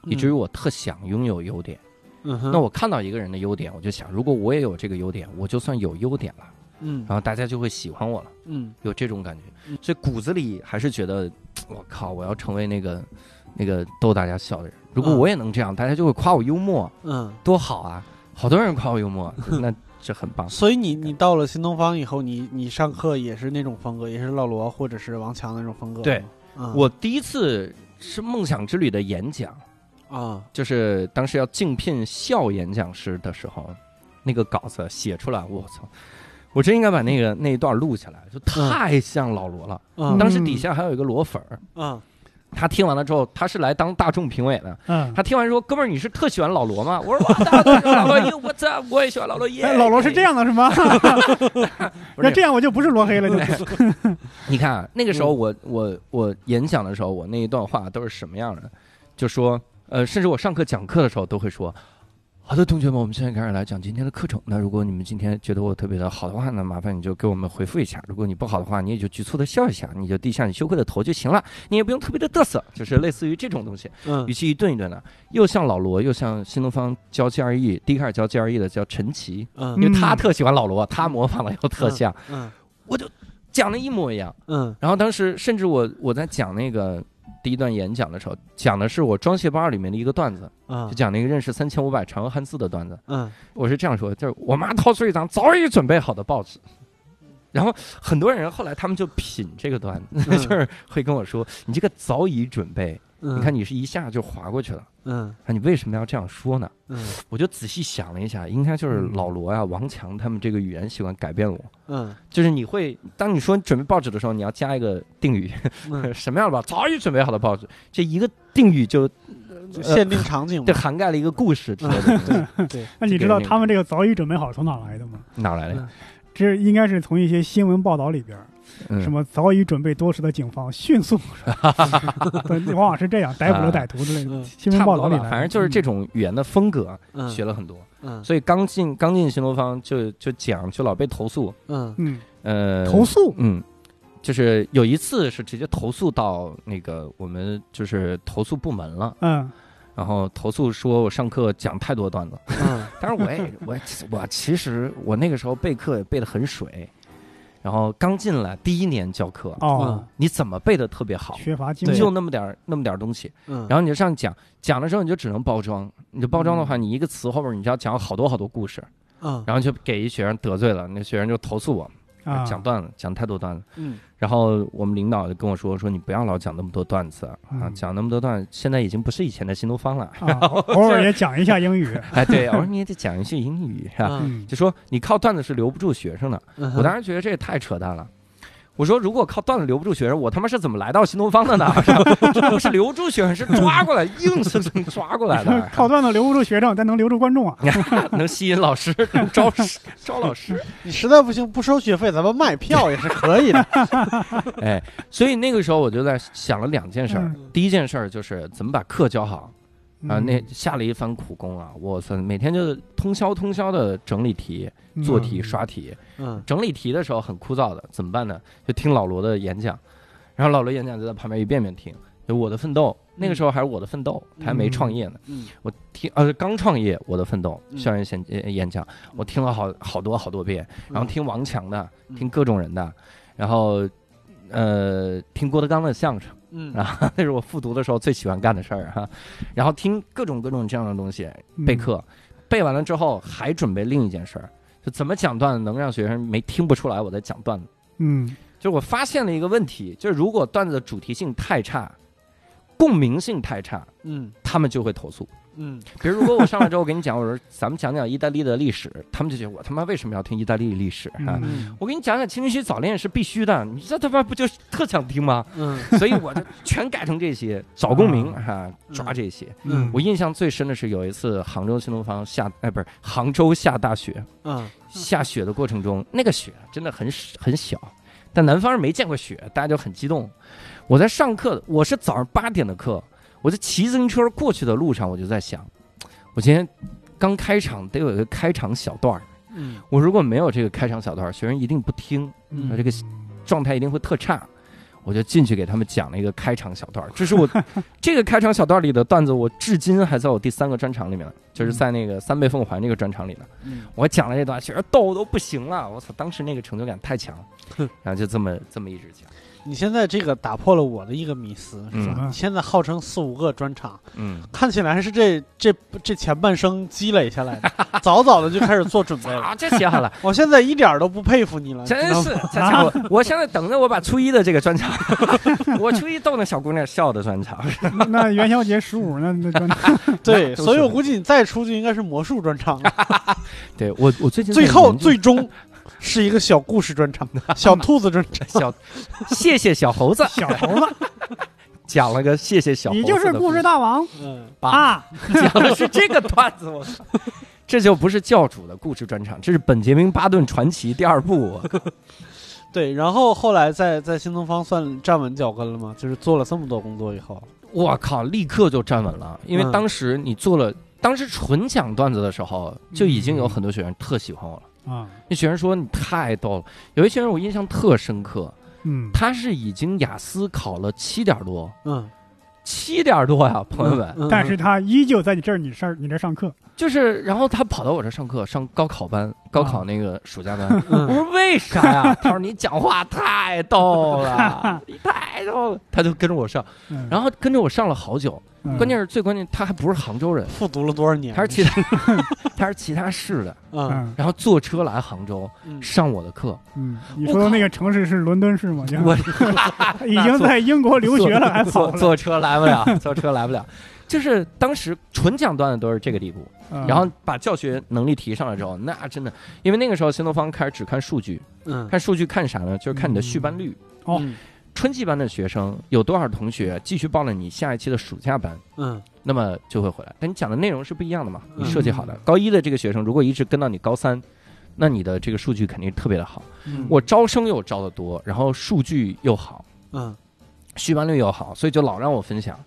以至于我特想拥有优点。嗯哼。那我看到一个人的优点，我就想，如果我也有这个优点，我就算有优点了，嗯。然后大家就会喜欢我了，嗯。有这种感觉。嗯。所以骨子里还是觉得，(tsk) 我靠，我要成为那个那个逗大家笑的人。如果嗯。我也能这样，大家就会夸我幽默，嗯，多好啊！好多人夸我幽默，那这很棒。所以你你到了新东方以后，你你上课也是那种风格，也是老罗或者是王强那种风格，对。嗯。我第一次是梦想之旅的演讲，啊就是当时要竞聘校演讲师的时候，那个稿子写出来，我操！我真应该把那个那一段录下来，就太像老罗了。嗯当时底下还有一个罗粉儿，嗯他听完了之后，他是来当大众评委的。嗯，他听完说：“哥们儿，你是特喜欢老罗吗？”我说：“我 (laughs) 大家都喜欢老罗，我操我也喜欢老罗耶。”哎，老罗是这样的，是吗？(laughs) 那这样我就不是罗黑了，就 (laughs) 你看啊那个时候嗯我我我演讲的时候，我那一段话都是什么样的？就说呃，甚至我上课讲课的时候都会说。好的，同学们，我们现在开始来讲今天的课程。那如果你们今天觉得我特别的好的话呢，麻烦你就给我们回复一下。如果你不好的话，你也就局促的笑一下，你就低下你羞愧的头就行了，你也不用特别的嘚瑟，就是类似于这种东西。嗯语气一顿一顿的，又像老罗，又像新东方教 GRE，第一开始教 GRE 的叫陈奇，嗯因为他特喜欢老罗，他模仿的又特像，嗯我就讲的一模一样。嗯然后当时甚至我我在讲那个第一段演讲的时候，讲的是我装卸不二里面的一个段子，嗯就讲那个认识三千五百常用汉字的段子。嗯我是这样说，就是我妈掏出一张早已准备好的报纸。然后很多人后来他们就品这个段子，(laughs) 就是会跟我说：“你这个早已准备，嗯，你看你是一下就划过去了，嗯那你为什么要这样说呢？”嗯我就仔细想了一下，应该就是老罗呀、王强他们这个语言习惯改变我。嗯就是你会，当你说准备报纸的时候，你要加一个定语，嗯，(laughs) 什么样的报？早已准备好的报纸，这一个定语就就限定场景这，(laughs) 涵盖了一个故事之类的东西。对，(laughs) 那你知道他们这个早已准备好从哪来的吗？哪来的？这应该是从一些新闻报道里边什么早已准备多时的警方迅速，(laughs) 对往往是这样逮捕了歹徒之类的嗯。新闻报道里。反正就是这种语言的风格嗯学了很多。嗯。所以刚进刚进新东方就就讲就老被投诉，嗯。嗯，呃，投诉，嗯。就是有一次是直接投诉到那个我们就是投诉部门了，嗯。然后投诉说我上课讲太多段子，嗯。(laughs) 但是我也我我其实我那个时候备课也备的很水，然后刚进来第一年教课，哦，你怎么背的特别好？缺乏经验，就那么点儿那么点儿东西，嗯，然后你就上去讲，讲的时候你就只能包装，你就包装的话，你一个词后边你就要讲好多好多故事，嗯。然后就给一学生得罪了，那学生就投诉我啊，讲段子讲太多段子，嗯然后我们领导就跟我说说你不要老讲那么多段子啊，嗯讲那么多段，现在已经不是以前的新东方了。啊，偶尔也讲一下英语，(laughs) 哎，对，偶尔你也得讲一些英语是吧？嗯嗯就说你靠段子是留不住学生的。嗯，我当时觉得这也太扯淡了。我说如果靠段子留不住学生，我他妈是怎么来到新东方的呢？(laughs) 这不是留住学生，是抓过来，硬生生抓过来的，(laughs) 靠段子留不住学生，但能留住观众啊。(laughs) 能吸引老师，能招招老师。你实在不行不收学费，咱们卖票也是可以的。哎，所以那个时候我就在想了两件事儿。嗯第一件事儿就是怎么把课教好啊，嗯那下了一番苦功啊！我操，每天就通宵通宵的整理题、做题、嗯刷题。嗯整理题的时候很枯燥的，怎么办呢？就听老罗的演讲，然后老罗演讲就在旁边一遍遍听。就我的奋斗，那个时候还是我的奋斗，他还没创业呢。嗯我听呃刚创业，我的奋斗嗯校园演呃演讲，我听了好好多好多遍，然后听王强的，嗯听各种人的，然后呃听郭德纲的相声，嗯 (laughs) 啊那是我复读的时候最喜欢干的事儿哈。然后听各种各种这样的东西，嗯备课，备完了之后还准备另一件事儿，就怎么讲段子能让学生没听不出来我在讲段子。嗯就是我发现了一个问题，就是如果段子的主题性太差，共鸣性太差，嗯他们就会投诉。嗯比如如果我上来之后我跟你讲，我说咱们讲讲意大利的历史，他们就觉得我他妈为什么要听意大利历史啊？我给你讲讲青春期早恋是必须的，你这他妈不就是特想听吗？嗯所以我就全改成这些，找共鸣哈、嗯抓这些。嗯我印象最深的是有一次杭州新东方下，哎，不是杭州下大雪，嗯下雪的过程中，那个雪真的很很小，但南方人没见过雪，大家就很激动。我在上课，我是早上八点的课，我在骑自行车过去的路上，我就在想，我今天刚开场得有一个开场小段儿，嗯我如果没有这个开场小段儿，学生一定不听，那这个状态一定会特差。我就进去给他们讲了一个开场小段儿，这是我 (laughs) 这个开场小段里的段子，我至今还在我第三个专场里面呢，就是在那个三倍奉还那个专场里呢。嗯我讲了这段，学生逗都不行了，我操！当时那个成就感太强了哼，然后就这么这么一直讲，你现在这个打破了我的一个迷思，是吧？嗯你现在号称四五个专场，嗯，看起来是这这这前半生积累下来的，(laughs) 早早的就开始做准备了。啊，这写好了，(laughs) 我现在一点儿都不佩服你了，真是！我现在等着我把初一的这个专场，(laughs) 我初一逗那小姑娘笑的专场，那那元宵节十五那那专场对，所以是我估计你再出就应该是魔术专场了。对我我最近在最后研究最终是一个小故事专场，(laughs) 小兔子专场。小，谢谢小猴子，小猴子，(laughs) 讲了个谢谢小猴子你就是故事大王嗯，啊！(laughs) 讲的是这个段子，我操！这就不是教主的故事专场，这是本杰明·巴顿传奇第二部。我靠对。然后后来在在新东方算站稳脚跟了吗？就是做了这么多工作以后，我靠，立刻就站稳了，因为嗯当时你做了，当时纯讲段子的时候，就已经有很多学员特喜欢我了。啊，那学生说你太逗了，有一学生我印象特深刻，嗯，他是已经雅思考了七点多，嗯，七点多呀，朋友们，嗯但是他依旧在你这儿，你上你这儿上课，就是然后他跑到我这上课，上高考班，高考那个暑假班。我嗯说为啥呀？他说你讲话太逗了，(laughs) 你太逗了。(laughs) 他就跟着我上，嗯然后跟着我上了好久。嗯关键是最关键，他还不是杭州人，复读了多少年？他是其他，(laughs) 他是其他市的，嗯嗯然后坐车来杭州嗯上我的课。嗯，你说的那个城市是伦敦市吗？我 (laughs) 已经在英国留学了，(laughs) 还跑了，坐坐车来不了，坐车来不了。就是当时纯讲段子都是这个地步，嗯然后把教学能力提上来之后，那真的，因为那个时候新东方开始只看数据，嗯，看数据看啥呢？就是看你的续班率。哦嗯春季班的学生有多少同学继续报了你下一期的暑假班，嗯那么就会回来。但你讲的内容是不一样的嘛？你嗯设计好的，高一的这个学生如果一直跟到你高三，那你的这个数据肯定特别的好。嗯，我招生又招的多，然后数据又好，嗯续班率又好，所以就老让我分享。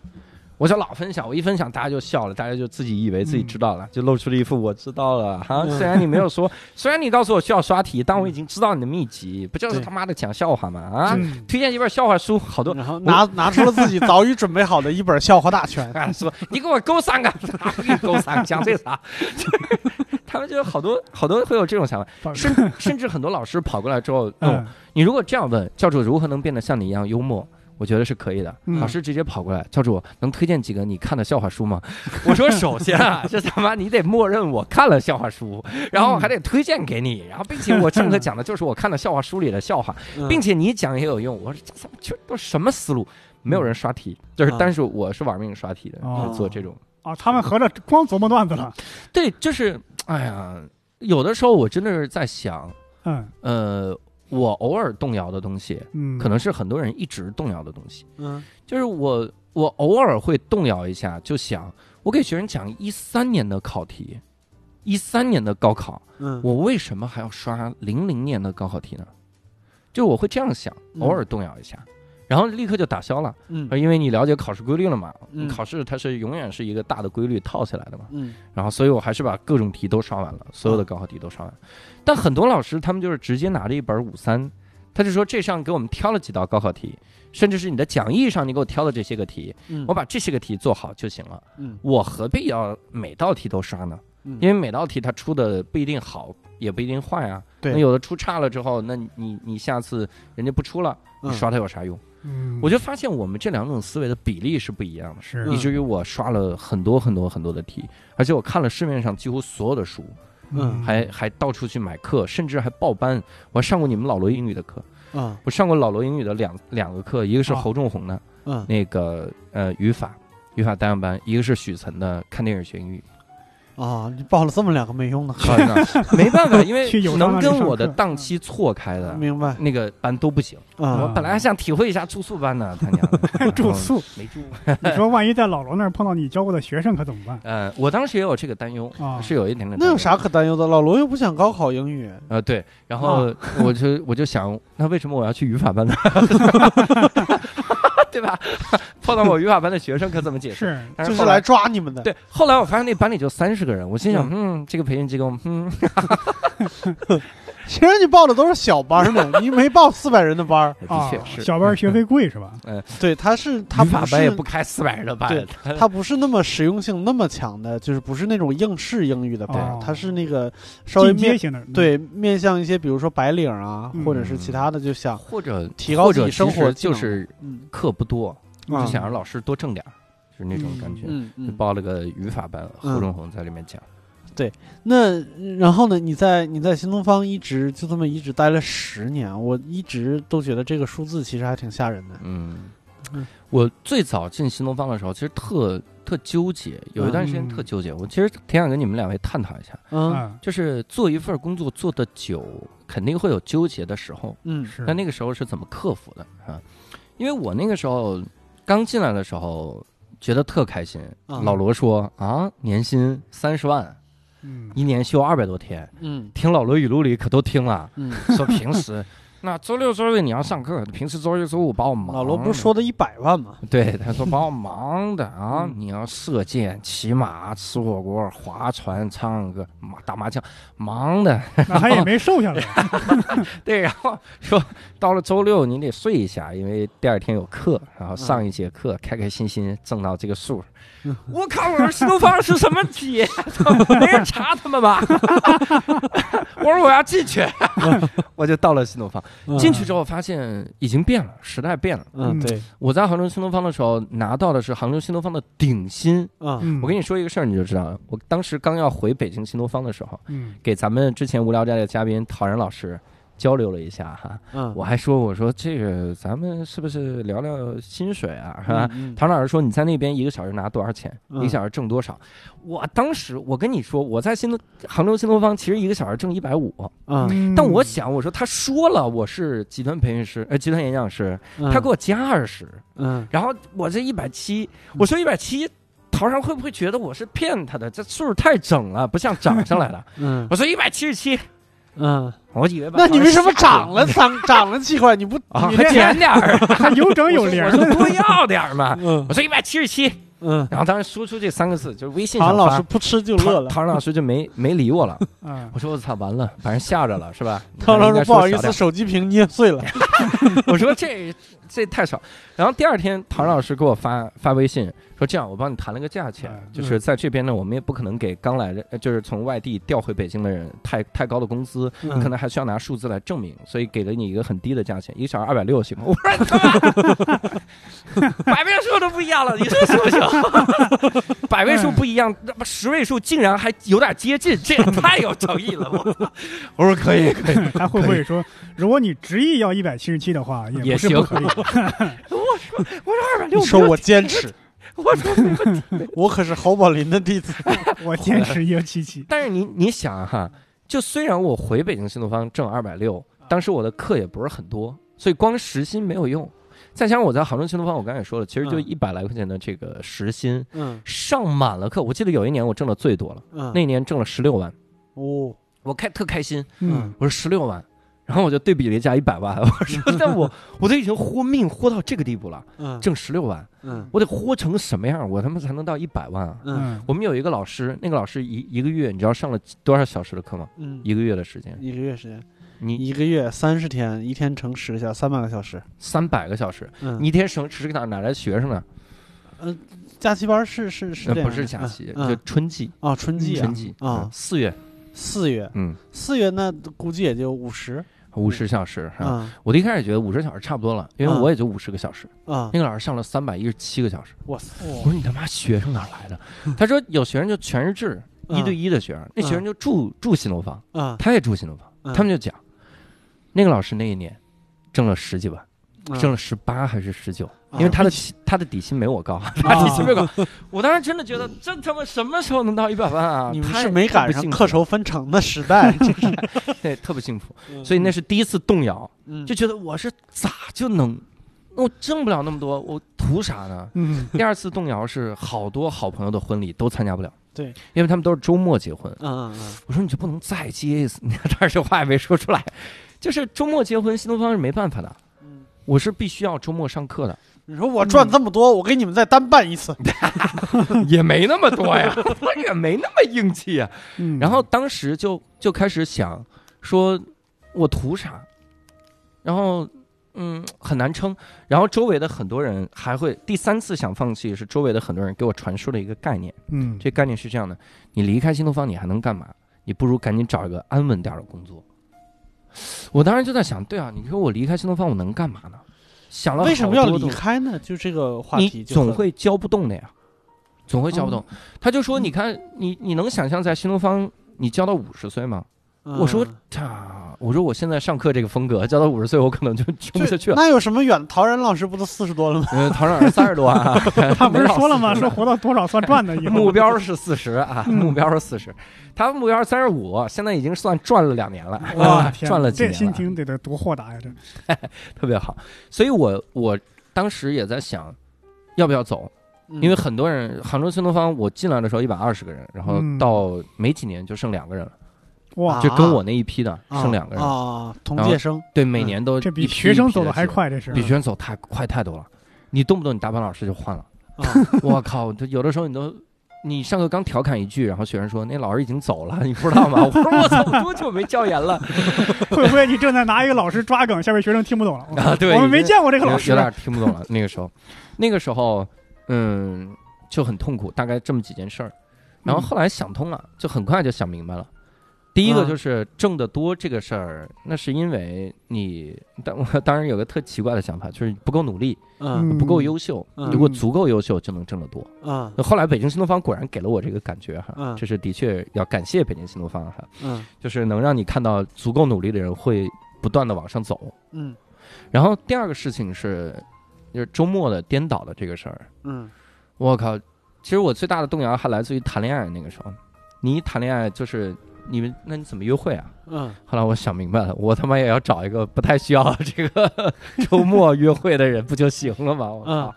我就老分享，我一分享大家就笑了，大家就自己以为自己知道了，就露出了一副我知道了哈。嗯虽然你没有说，(laughs) 虽然你告诉我需要刷题，但我已经知道你的秘籍，不就是他妈的讲笑话吗？啊，嗯推荐一本笑话书，好多然后拿拿出了自己早已准备好的一本笑话大全。(laughs) 啊，说你给我勾三个，勾三个？讲这啥？(laughs) 他们就有好多好多会有这种想法，甚甚至很多老师跑过来之后，嗯你如果这样问教主如何能变得像你一样幽默？我觉得是可以的。嗯老师直接跑过来，教主能推荐几个你看的笑话书吗？我说 (laughs) 首先啊，这他妈你得默认我看了笑话书，然后还得推荐给你，然后并且我上课 (laughs) 讲的就是我看的笑话书里的笑话，嗯并且你讲也有用。我说这这都什么思路？没有人刷题，就是啊但是我是玩命刷题的，哦做这种。啊，他们合着光琢磨段子了，对，就是哎呀，有的时候我真的是在想，嗯呃，我偶尔动摇的东西，嗯，可能是很多人一直动摇的东西。嗯就是我我偶尔会动摇一下，就想我给学生讲一三年的考题，一三年的高考，嗯，我为什么还要刷零零年的高考题呢？就我会这样想，嗯偶尔动摇一下。然后立刻就打消了，嗯因为你了解考试规律了嘛，嗯考试它是永远是一个大的规律套起来的嘛，嗯然后所以我还是把各种题都刷完了，所有的高考题都刷完。但很多老师他们就是直接拿着一本五三，他就说这上给我们挑了几道高考题，甚至是你的讲义上你给我挑的这些个题，嗯，我把这些个题做好就行了。嗯我何必要每道题都刷呢？嗯因为每道题它出的不一定好，也不一定坏啊。对那有的出差了之后，那你你你下次人家不出了，你嗯刷它有啥用？嗯，我就发现我们这两种思维的比例是不一样的。是以至于我刷了很多很多很多的题，而且我看了市面上几乎所有的书，嗯还还到处去买课，甚至还报班。我还上过你们老罗英语的课，嗯我上过老罗英语的两两个课，一个是啊侯仲宏的嗯那个呃语法语法单样班，一个是许岑的看电影学英语。啊，你报了这么两个没用的 (laughs) 没办法，因为能跟我的档期错开的明白那个班都不行。啊？我本来还想体会一下住宿班呢，(laughs) 他娘的住宿，没住。(laughs) 你说万一在老罗那儿碰到你教过的学生可怎么办？呃，我当时也有这个担忧，啊是有一点点。那有啥？可担忧的？老罗又不想高考英语，呃，对，然后啊我就我就想，那为什么我要去语法班呢？(laughs) 对吧？(laughs) 碰到我语法班的学生可怎么解释？就是来抓你们的。对，后来我发现那班里就三十个人，我心想，嗯，这个培训机构，嗯，(laughs) (laughs) 其实你报的都是小班呢，(laughs) 你没报四百人的班儿。啊 (laughs) 的确，是。小班学费贵是吧？嗯对，他是他语法班也不开四百人的班，对他不是那么实用性那么强的，就是不是那种应试英语的班哦，他是那个稍微面对面向一些，比如说白领啊，嗯或者是其他的，就想或者提高自己生活就是嗯课不多，就啊想让老师多挣点儿，是那种感觉。就嗯嗯。报了个语法班，嗯侯仲宏在里面讲。那然后呢？你在你在新东方一直就这么一直待了十年，我一直都觉得这个数字其实还挺吓人的。嗯嗯，我最早进新东方的时候，其实特特纠结，有一段时间嗯特纠结。我其实挺想跟你们两位探讨一下，嗯嗯就是做一份工作做的久，肯定会有纠结的时候。嗯是那那个时候是怎么克服的啊？因为我那个时候刚进来的时候，觉得特开心。啊老罗说啊，年薪三十万，嗯，一年休二百多天，嗯听老罗语录里可都听了。嗯，说平时 (laughs) 那周六周日你要上课，平时周一周五把我忙。老罗不是说的一百万吗？对，他说把我忙的 (laughs) 啊，嗯你要射箭、骑马、吃火锅、划船、唱歌、麻打麻将，忙的。(laughs) 那他也没瘦下来。对，然后说到了周六你得睡一下，因为第二天有课，然后上一节课，开开心心挣到这个数。嗯我靠！我说新东方是什么企业？没人查他们吧？(laughs) 我说我要进去，(laughs) 我就到了新东方。进去之后发现已经变了，时代变了。嗯，对，我在杭州新东方的时候拿到的是杭州新东方的顶薪。嗯嗯，我跟你说一个事儿，你就知道了。我当时刚要回北京新东方的时候，嗯给咱们之前无聊斋的嘉宾陶然老师交流了一下哈。嗯，我还说，我说这个咱们是不是聊聊薪水啊，是吧？嗯？唐老师说你在那边一个小时拿多少钱？嗯一个小时挣多少？我当时我跟你说，我在新东杭州新东方其实一个小时挣一百五，嗯嗯，但我想我说他说了我是集团培训师，呃，集团演讲师，嗯，他给我加二十，嗯然后我这一百七，我说一百七。陶然会不会觉得我是骗他的？这数太整了，不像涨上来的。(laughs) 嗯我说一百七十七，嗯，我以为把那你为什么涨了涨涨了七块？你不啊？还减点儿，还有整有零我多要点儿嘛。嗯我说一百七十七，嗯，然后当时说出这三个字，就是微信上唐老师扑哧就乐了。唐唐老师就没没理我了。啊，(laughs) 我说我操，完了，把人吓着了是吧？唐老师不好意思，手机屏捏碎了。(laughs) 我说这这太少。然后第二天，唐老师给我发发微信说：“这样，我帮你谈了个价钱，嗯就是在这边呢，我们也不可能给刚来的，呃就是从外地调回北京的人太太高的工资，可能还需要拿数字来证明，所以给了你一个很低的价钱，一个小时二百六行吗？” (laughs) 我说：“你他妈，百位数都不一样了，你说行不行？(laughs) 百位数不一样，那么十位数竟然还有点接近，这也太有诚意了！我 (laughs) 我说可以可以，他会不会说，如果你执意要一百七十七的话，也也行我说我说。二百六说我坚持，(laughs) 我说没问题。(laughs) 我可是侯宝林的弟子。(laughs) 我坚持一个七七。但是你你想哈，就虽然我回北京新东方挣二百六，当时我的课也不是很多，所以光时薪没有用。再加上我在杭州新东方，我刚才也说了，其实就嗯一百来块钱的这个时薪，嗯上满了课。我记得有一年我挣的最多了，嗯，那一年挣了十六万，哦，我开特开心，嗯，我说十六万。然后我就对比了一下一百万，我说但我我都已经豁命豁到这个地步了，嗯挣十六万，嗯我得豁成什么样，我他妈才能到一百万啊？嗯我们有一个老师，那个老师一一个月，你知道上了多少小时的课吗？嗯，一个月的时间，一个月时间，你一个月三十天，一天乘十个小，三百个小时。三百个小时，嗯，你一天省十个小时，哪来的学生呢？嗯假期班是是是不是假期，嗯就春季，哦，春季啊春季啊嗯，四月，四月嗯，四月那估计也就五十五十小时啊。啊我一开始觉得五十小时差不多了，因为嗯我也就五十个小时。啊！那个老师上了三百一十七个小时，哇塞，我说你他妈学生哪来的？(laughs) 他说有学生就全日制，一对一的学生，那学生就住住新楼房，啊，他也住新东方，嗯他们就讲，那个老师那一年挣了十几万。嗯挣了十八还是十九、啊因为他的他的底薪没我高，(laughs) 他底薪没我高。(laughs) 我当时真的觉得这他妈什么时候能到一百万啊？你们是没赶上课酬分成的时代，(laughs) 对，特别幸福。所以那是第一次动摇，嗯就觉得我是咋就能，我挣不了那么多，我图啥呢？嗯，第二次动摇是好多好朋友的婚礼都参加不了，对，因为他们都是周末结婚。嗯嗯嗯我说你就不能再接一次？你看这儿这话也没说出来，就是周末结婚，新东方是没办法的，嗯，我是必须要周末上课的。你说我赚这么多，我给你们再单办一次，(laughs) 也没那么多呀，我 (laughs) 也没那么硬气呀。嗯然后当时就就开始想，说我图啥？然后嗯很难撑。然后周围的很多人还会第三次想放弃，是周围的很多人给我传输了一个概念。嗯，这概念是这样的：你离开新东方，你还能干嘛？你不如赶紧找一个安稳点儿的工作。我当时就在想，对啊，你说我离开新东方，我能干嘛呢？想了为什么要离开呢？就这个话你题就总会教不动的呀，总会教不动。哦他就说：“嗯你看，你你能想象在新东方你教到五十岁吗？我说嗯他，我说我现在上课这个风格，教到五十岁，我可能就撑不下去了。那有什么远？陶然老师不都四十多了吗？嗯，陶然老师三十多啊，(laughs) 他不是说了吗？说活到多少算赚的，(laughs) 目标是四十啊，嗯目标是四十，他目标是三十五，现在已经算赚了两年了，哇，(laughs) 天赚了哪这心几年了，情得得多豁达呀！这特别好。所以我我当时也在想，要不要走，嗯因为很多人杭州新东方，我进来的时候一百二十个人，然后嗯到没几年就剩两个人了，哇，就跟我那一批的啊剩两个人，啊，同届生，对，每年都这比学生走的还快，这是比学生走太快太多了。你动不动你大班老师就换了，啊 (laughs) 我靠，这有的时候你都。你上课刚调侃一句，然后学生说：“那老师已经走了，你不知道吗？” (laughs) 我说：“我操，我多久没教研了 (laughs) 会不会你正在拿一个老师抓梗，下面学生听不懂了？啊？”对，我们没见过这个老师有点听不懂了。那个时候，那个时候，嗯，就很痛苦，大概这么几件事儿。然后后来想通了，就很快就想明白了。第一个嗯就是挣得多这个事儿，那是因为你，当我当然有个特奇怪的想法，就是不够努力，嗯。不够优秀。嗯。如果足够优秀，就能挣得多。嗯。那后来北京新东方果然给了我这个感觉哈，嗯。这是的确要感谢北京新东方哈，嗯。就是能让你看到足够努力的人会不断的往上走。嗯。然后第二个事情是，就是周末的颠倒的这个事儿，嗯。我靠，其实我最大的动摇还来自于谈恋爱那个时候，你一谈恋爱就是你们，那你怎么约会啊？嗯后来我想明白了，我他妈也要找一个不太需要这个 (laughs) 周末约会的人不就行了吗？我靠！嗯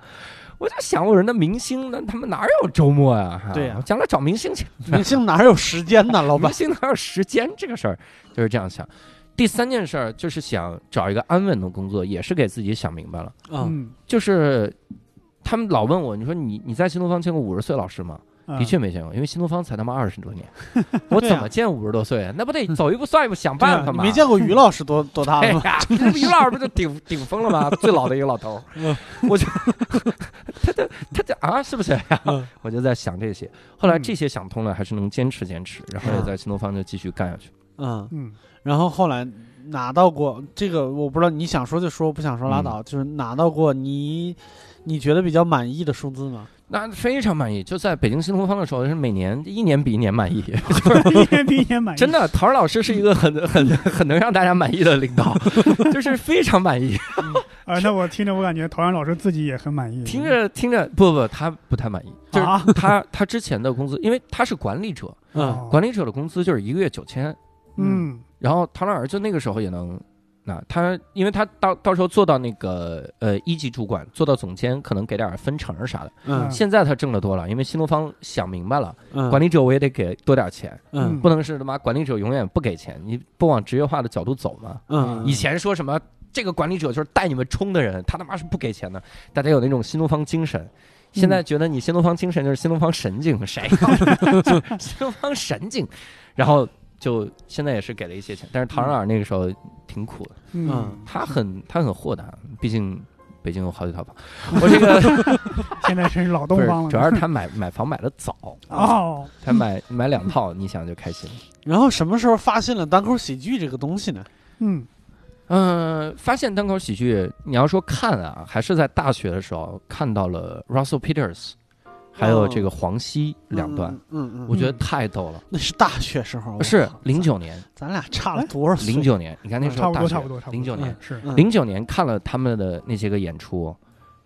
我就想，我说那明星那他们哪有周末呀、哈对呀我将来找明星去，明星哪有时间呢，老板？(laughs) 明星哪有时间这个事儿，就是这样想。第三件事儿就是想找一个安稳的工作，也是给自己想明白了，嗯嗯，就是他们老问我，你说你你在新东方见过五十岁老师吗？嗯的确没见过，因为新东方才他妈二十多年，(laughs) 我怎么见五十多岁啊？那不得走一步算一步，想办法嘛。你没见过于老师多多大了吗？(laughs) 于老师不就顶顶峰了吗？最老的一个老头我就他这他这啊，是不是 (laughs) 我就在想这些。后来嗯这些想通了，还是能坚持坚持，然后也在新东方就继续干下去。嗯，嗯然后后来拿到过这个，我不知道你想说就说，不想说拉倒。就是拿到过你你觉得比较满意的数字吗？那非常满意，就在北京新东方的时候，是每年一年比一年满意，一年比一年满意，(laughs) 真的。陶儿老师是一个很很 (laughs) 很能让大家满意的领导，(laughs) 就是非常满意。啊！那我听着，我感觉陶然老师自己也很满意。听着听着，不不，他不太满意，就是啊他他之前的工资，因为他是管理者，嗯哦管理者的工资就是一个月九千，嗯然后陶老师就那个时候也能，那他因为他到到时候做到那个呃一级主管，做到总监，可能给点分成啥的。嗯现在他挣得多了，因为新东方想明白了，嗯管理者我也得给多点钱，嗯不能是他妈管理者永远不给钱，你不往职业化的角度走嘛。嗯以前说什么这个管理者就是带你们冲的人，他他妈是不给钱的，大家有那种新东方精神。现在觉得你新东方精神就是新东方神经，谁 (laughs) 新东方神经，然后就现在也是给了一些钱，但是唐人尔那个时候挺苦的，嗯，他很他很豁达，毕竟北京有好几套房，(laughs) 我这个 (laughs) 现在真是老东方了，主要是他买买房买的早，(laughs) 哦，他买买两套，你想就开心。然后什么时候发现了单口喜剧这个东西呢？嗯。嗯，发现单口喜剧，你要说看啊，还是在大学的时候看到了 Russell Peters，还有这个黄西两段，嗯，嗯嗯，我觉得太逗了。那是大学时候，是零，九年，咱俩差了多少岁？零九年，你看那时差不多，候大学差不多，差不多。零九年，是，嗯零九年看了他们的那些个演出，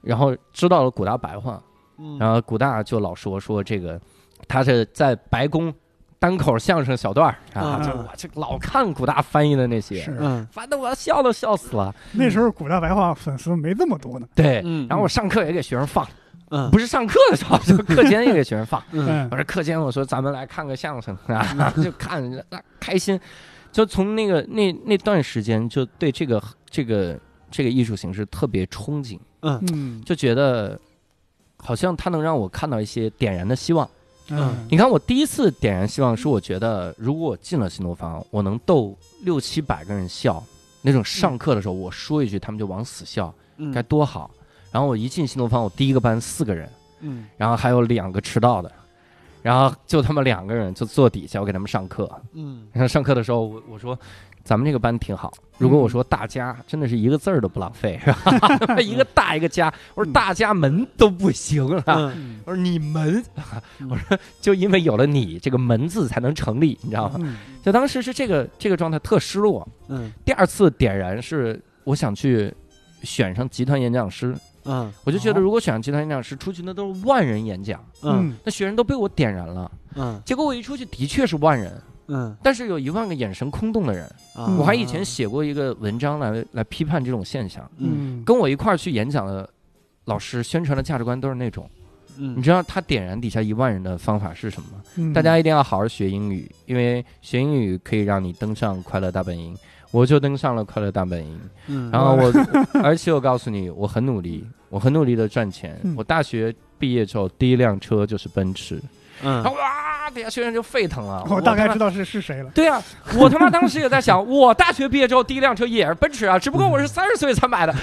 然后知道了古大白话，嗯然后古大就老说说这个，他是在白宫单口相声小段儿啊，嗯就我这老看古大翻译的那些，是嗯烦得我笑都笑死了。那时候古大白话粉丝没这么多呢。对，嗯，然后我上课也给学生放，嗯。不是上课的时候，就课间也给学生放。我说课间，我说咱们来看个相声啊，(laughs) 就看那开心。就从那个那那段时间，就对这个这个这个艺术形式特别憧憬，嗯。嗯。就觉得好像它能让我看到一些点燃的希望。嗯。你看，我第一次点燃希望是我觉得，如果我进了新东方，我能逗六七百个人笑，那种上课的时候我说一句，他们就往死笑，嗯。该多好。然后我一进新东方，我第一个班四个人，嗯然后还有两个迟到的，然后就他们两个人就坐底下，我给他们上课。嗯然后上课的时候，我我说咱们这个班挺好。如果我说大家，真的是一个字儿都不浪费，是吧？(laughs) 一个大一个家，我说大家门都不行了。我说你们，嗯我说就因为有了你，这个门字才能成立，你知道吗？嗯就当时是这个这个状态特失落。嗯第二次点燃是我想去选上集团演讲师，嗯我就觉得如果选上集团演讲师，出去那都是万人演讲，嗯那学生都被我点燃了。嗯结果我一出去的确是万人，嗯但是有一万个眼神空洞的人。嗯我还以前写过一个文章来来批判这种现象，嗯跟我一块儿去演讲的老师宣传的价值观都是那种。嗯你知道他点燃底下一万人的方法是什么吗？嗯大家一定要好好学英语，因为学英语可以让你登上快乐大本营。我就登上了快乐大本营，嗯然后我，(laughs) 而且我告诉你，我很努力，我很努力的赚钱。嗯我大学毕业之后第一辆车就是奔驰，嗯然后哇，底下学生就沸腾了。我大概知道是是谁了。对啊，我他妈当时也在想，(laughs) 我大学毕业之后第一辆车也是奔驰啊，只不过我是三十岁才买的。(laughs)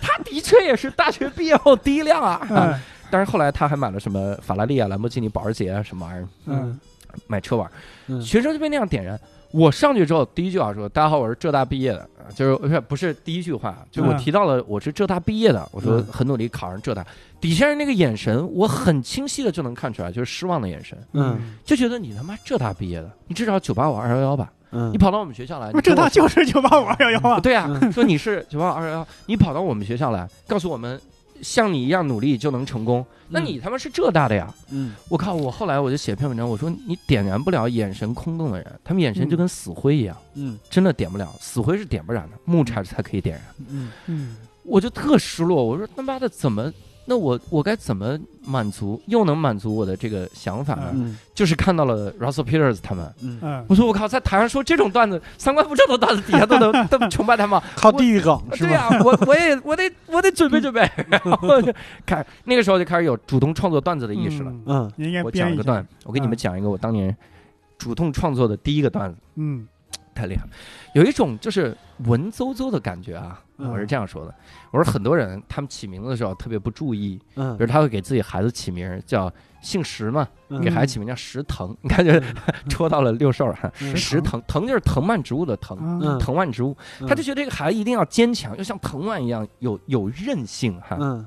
他的确也是大学毕业后第一辆啊，嗯但是后来他还买了什么法拉利啊、兰博基尼、保时捷啊什么玩意儿，嗯买车玩。嗯学生就被那样点燃。我上去之后，第一句话说：“大家好，我是浙大毕业的。”啊就是不是不是第一句话，就我嗯提到了我是浙大毕业的，我说嗯很努力考上浙大。底下人那个眼神，我很清晰的就能看出来，就是失望的眼神，嗯就觉得你他妈浙大毕业的，你至少九八五二幺幺吧？嗯你跑到我们学校来，不这他你跟我就是九八五二幺幺啊。对啊，嗯说你是九八五二幺幺，你跑到我们学校来，告诉我们像你一样努力就能成功，那你他妈是浙大的呀？嗯我靠！我后来我就写篇文章，我说你点燃不了眼神空洞的人，他们眼神就跟死灰一样，嗯真的点不了，死灰是点不燃的，木柴才可以点燃。嗯嗯我就特失落，我说他妈的怎么？那我我该怎么满足，又能满足我的这个想法呢？嗯就是看到了 Russell Peters 他们，嗯，嗯我说我靠，在台上说这种段子，三观不正的段子，底下都能 (laughs) 都崇拜他们？靠地域梗是对吧？呀、我我也我得我得准备准备，然后就开那个时候就开始有主动创作段子的意识了。嗯嗯应该我讲个段子，我给你们讲一个我当年主动创作的第一个段子，嗯太厉害了，有一种就是文绉绉的感觉啊。嗯。我是这样说的，我说很多人他们起名字的时候特别不注意，嗯。比如他会给自己孩子起名叫姓石嘛，嗯。给孩子起名叫石藤，你看这 (laughs) 戳到了六兽儿哈，嗯。石藤藤就是藤蔓植物的藤。藤蔓植物，他就觉得这个孩子一定要坚强，要像藤蔓一样有有韧性哈。嗯。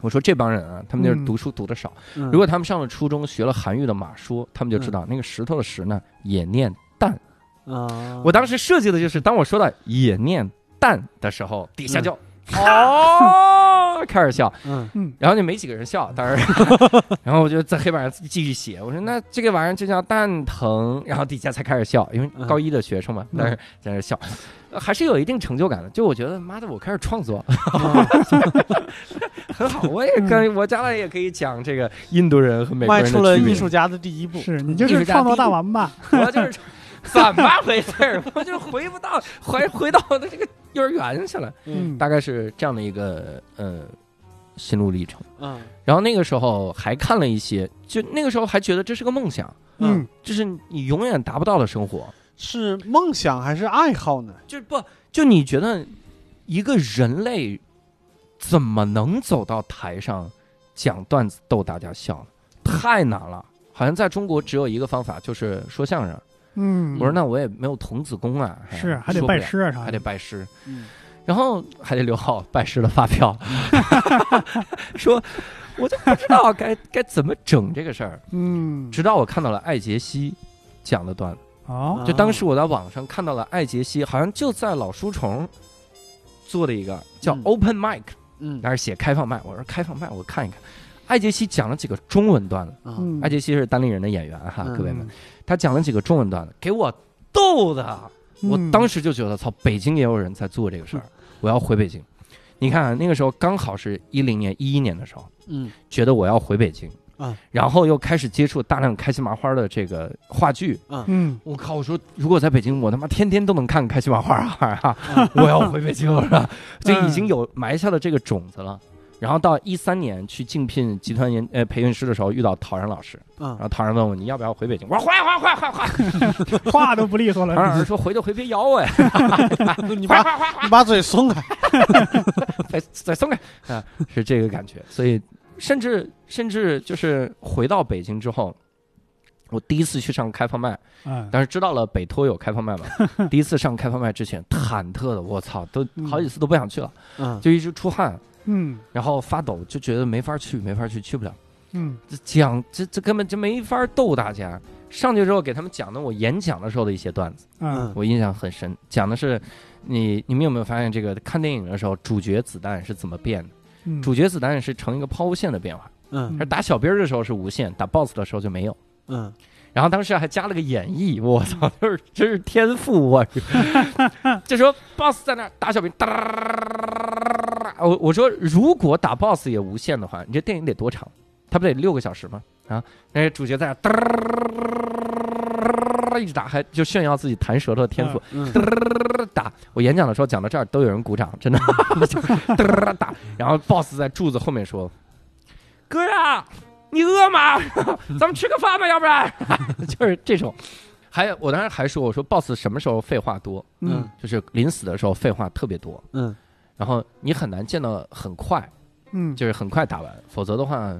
我说这帮人啊，他们就是嗯。读书读的少，嗯，如果他们上了初中学了韩愈的马说，他们就知道那个石头的石呢也念蛋。啊，我当时设计的就是，当我说到也念蛋的时候，底下就嗯。哦 (laughs) 开始笑，嗯。嗯。然后就没几个人笑，当然，(laughs) 然后我就在黑板上继续写，我说那这个玩意儿就叫蛋疼，然后底下才开始笑，因为高一的学生嘛，嗯。但是在那笑，呃还是有一定成就感的。就我觉得妈的，我开始创作。(laughs) 很好，我也跟我将来也可以讲这个印度人和美国人的区别出了艺术家的第一步。是你就是创作大王吧？我就是怎么回事？我就回不到回回到我的这个幼儿园去了，嗯大概是这样的一个呃心路历程。嗯然后那个时候还看了一些，就那个时候还觉得这是个梦想，嗯这是你永远达不到的生活。是梦想还是爱好呢？就不就你觉得一个人类怎么能走到台上讲段子逗大家笑呢？太难了。好像在中国只有一个方法，就是说相声。嗯，我说那我也没有童子功啊，是还得拜师啊啥，还得拜师，嗯。然后还得留好拜师的发票。(laughs) 说，我就不知道该 (laughs) 该怎么整这个事儿。嗯。直到我看到了艾杰西讲的段。子，哦。就当时我在网上看到了艾杰西，好像就在老书虫做的一个叫嗯。Open Mic，嗯。那是写开放麦。我说开放麦，我看一看。艾杰西讲了几个中文段子，啊。嗯。艾杰西是单立人的演员哈，嗯。各位们，他讲了几个中文段子，给我逗的。我嗯当时就觉得，操，北京也有人在做这个事儿，我要回北京。你看啊，那个时候刚好是一零年、一一年的时候，嗯觉得我要回北京，啊然后又开始接触大量开心麻花的这个话剧。嗯我靠！我说如果在北京，我他妈天天都能看开心麻花啊！啊我要回北京了，是吧？就已嗯经有埋下了这个种子了。然后到一三年去竞聘集团研呃培训师的时候，遇到陶然老师，然啊后陶然问我你要不要回北京，我说回回回回回。(laughs) 话都不利索了 (laughs) 陶然老师说回就回，别咬我呀，你把 (laughs) 你把嘴松开。再再松开。啊，是这个感觉。所以甚至甚至就是回到北京之后，我第一次去上开放麦，嗯，但是知道了北托有开放麦嘛，第一次上开放麦之前，忐忑的我操，都好几次都不想去了，嗯。就一直出汗，嗯然后发抖，就觉得没法去，没法去，去不了。嗯这讲这这根本就没法逗大家。上去之后给他们讲的我演讲的时候的一些段子，嗯我印象很深。讲的是你你们有没有发现，这个看电影的时候，主角子弹是怎么变的？嗯，主角子弹是呈一个抛物线的变化，嗯而打小兵儿的时候是无限，打 BOSS 的时候就没有。嗯然后当时还加了个演绎，我操，(laughs) 就是真是天赋我去。这时候 BOSS 在那儿打小兵哒哒，哒我我说如果打 BOSS 也无限的话，你这电影得多长？他不得六个小时吗？啊，那些主角在那儿哒啦啦啦啦一直打，还就炫耀自己弹舌头的天赋。嗯打我演讲的时候讲到这儿都有人鼓掌，真的。打，然后 boss 在柱子后面说：“哥呀，你饿吗？咱们吃个饭吧，要不然。(laughs) ”就是这种。还有，我当时还说，我说 boss 什么时候废话多？嗯就是临死的时候废话特别多，嗯然后你很难见到很快，嗯，就是很快打完，否则的话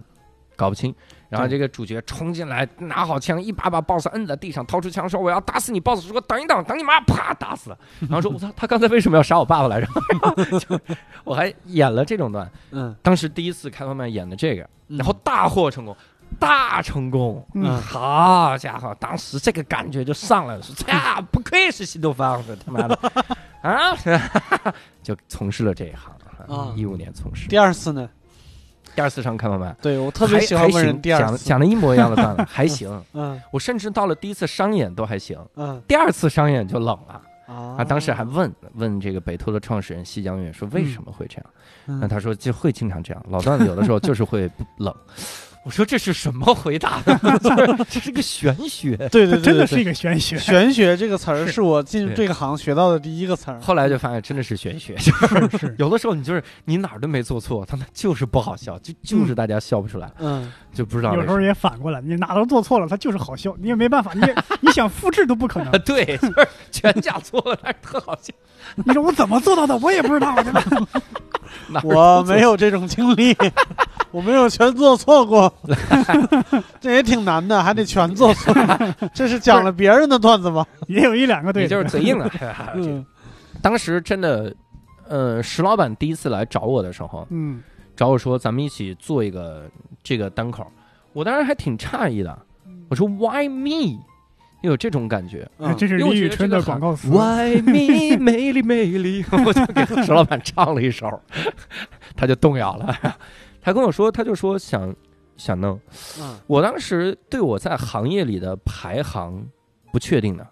搞不清。然后这个主角冲进来，拿好枪，一把把 boss 摁在地上，掏出枪说：“我要打死你！”boss 说：“等一等，等你妈！”啪打死了。然后说：“我操，他刚才为什么要杀我爸爸来着？” (laughs) 就我还演了这种段，嗯当时第一次开放麦演的这个，嗯然后大获成功，大成功。嗯好家伙，当时这个感觉就上来了，说 (laughs) 呀，不愧是新东方的，他妈的啊，(laughs) 就从事了这一行啊一五年从事。第二次呢？第二次上开放麦，对我特别喜欢还行问人第二次。讲讲的一模一样的段子，(laughs) 还行。嗯我甚至到了第一次商演都还行，嗯第二次商演就冷了。啊啊，当时还问问这个北托的创始人西江月说为什么会这样？嗯那他说就会经常这样，老段子有的时候就是会不冷。我说这是什么回答？这 (laughs) 这是个玄学。对对对，对真的是一个玄学，玄学这个词儿是是我进入这个行学到的第一个词儿。后来就发现真的是玄学，是是，(laughs) 有的时候你就是你哪儿都没做错，他们就是不好笑，就就是大家笑不出来，嗯，就不知道。有时候也反过来，你哪都做错了，他就是好笑，你也没办法，你也 (laughs) 你想复制都不可能啊，。对，就是全家错了，但是特好笑。你说我怎么做到的？我也不知道。对吧哪儿都我没有这种经历，我没有全做错过，(laughs) 这也挺难的，还得全做出来。(laughs) 这是讲了别人的段子吗？也有一两个对的，你就是嘴硬 (laughs) 的。嗯当时真的，呃，石老板第一次来找我的时候，嗯找我说咱们一起做一个这个单口，我当时还挺诧异的，我说 Why me？有这种感觉。嗯这是李宇春的广告词。Why me？美丽美丽，我就给石老板唱了一首，他就动摇了。他跟我说，他就说想想弄。嗯我当时对我在行业里的排行不确定的，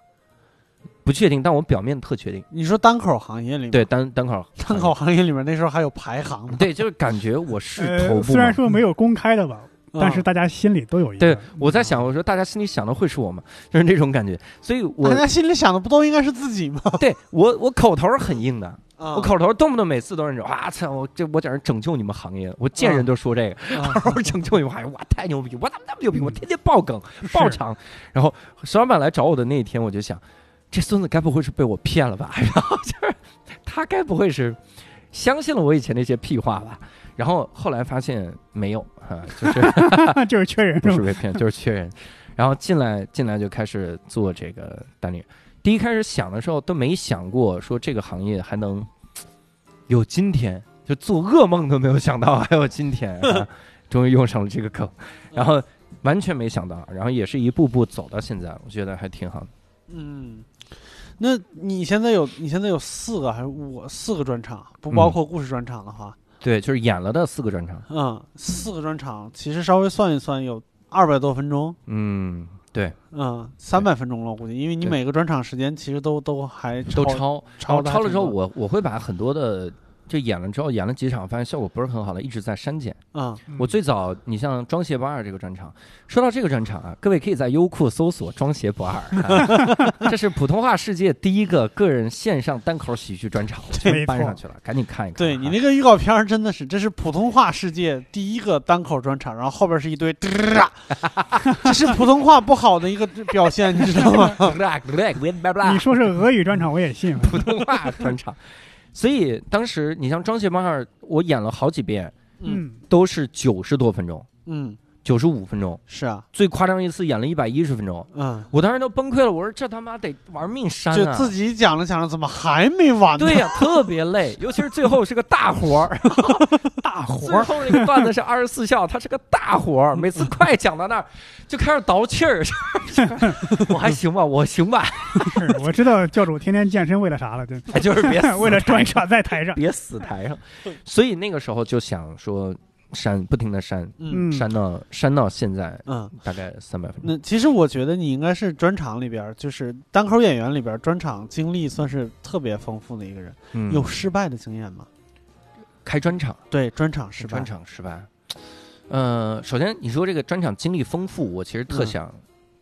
不确定，但我表面特确定。你说单口行业里面，对，单单口单口行业里面那时候还有排行呢。对，就是感觉我是头呃，部虽然。说没有公开的吧，但是嗯大家心里都有一个。对，我在想，我说大家心里想的会是我吗？(laughs) 就是那种感觉。所以我大家心里想的不都应该是自己吗？对我我口头很硬的，我我口头动不动每次都是那种啊操，我这我在这拯救你们行业，我见人都说这个，(laughs) 啊我拯救你们行业，哇太牛逼，我怎么那么牛逼？我天天爆梗爆场。然后石老板来找我的那一天，我就想，这孙子该不会是被我骗了吧？(laughs) 然后就是他该不会是相信了我以前那些屁话吧？然后后来发现没有啊，就是。(laughs) 就是缺人？不是被骗，就是缺人。然后进来进来就开始做这个单立。第一开始想的时候都没想过说这个行业还能有今天，就做噩梦都没有想到 (laughs) 还有今天、啊，(laughs) 终于用上了这个梗，然后完全没想到，然后也是一步步走到现在，我觉得还挺好的。嗯，那你现在有你现在有四个还是五四个专场，不包括故事专场的话，对，就是演了的四个专场，嗯，四个专场其实稍微算一算有二百多分钟，嗯，对，嗯，三百分钟了，我估计，因为你每个专场时间其实都都还都超超超了之后，我我我会把很多的就演了之后演了几场，发现效果不是很好的，一直在删减。嗯我最早，你像《装鞋不二》这个专场，说到这个专场啊，各位可以在优酷搜索“装鞋不二”啊，(laughs) 这是普通话世界第一个个人线上单口喜剧专场，搬上去了，赶紧看一看啊。对你那个预告片儿真的是，这是普通话世界第一个单口专场，然后后边是一堆，这是普通话不好的一个表现，你知道吗？(laughs) 你说是俄语专场，我也信。普通话专场，所以当时你像《装卸班二》，我演了好几遍，嗯。都是九十多分钟，嗯，九十五分钟，是啊，最夸张一次演了一百一十分钟，嗯，我当时都崩溃了。我说这他妈得玩命删啊！就自己讲着讲着，怎么还没完呢？对呀、特别累，(laughs) 尤其是最后是个大活儿，(laughs) 大活儿，最后那个段子是二十四孝，它是个大活儿，每次快讲到那儿就开始倒气儿，(laughs) 我还行吧，我行吧，是我知道教主天天健身为了啥了，就就是别为了专场在台上。别死台上，所以那个时候就想说删，不停的删，嗯嗯，删到删到现在嗯。大概三百分钟。那其实我觉得你应该是专场里边，就是单口演员里边，专场经历算是特别丰富的一个人。嗯有失败的经验吗？开专场，对，专场失败专。场失败。呃，首先你说这个专场经历丰富，我其实特嗯想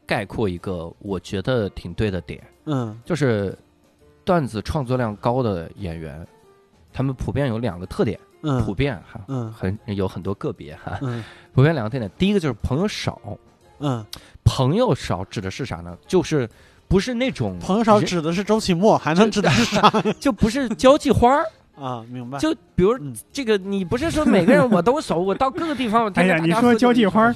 概括一个我觉得挺对的点，嗯就是段子创作量高的演员，他们普遍有两个特点，普嗯遍哈，嗯很有很多个别哈，嗯普遍两个特点。第一个就是朋友少，嗯，朋友少指的是啥呢？就是不是那种朋友少指的是周奇墨，还能指的是啥 (laughs) 就不是交际花儿。啊？明白。就比如嗯这个，你不是说每个人我都熟，我到各个地方，哎呀你说交际花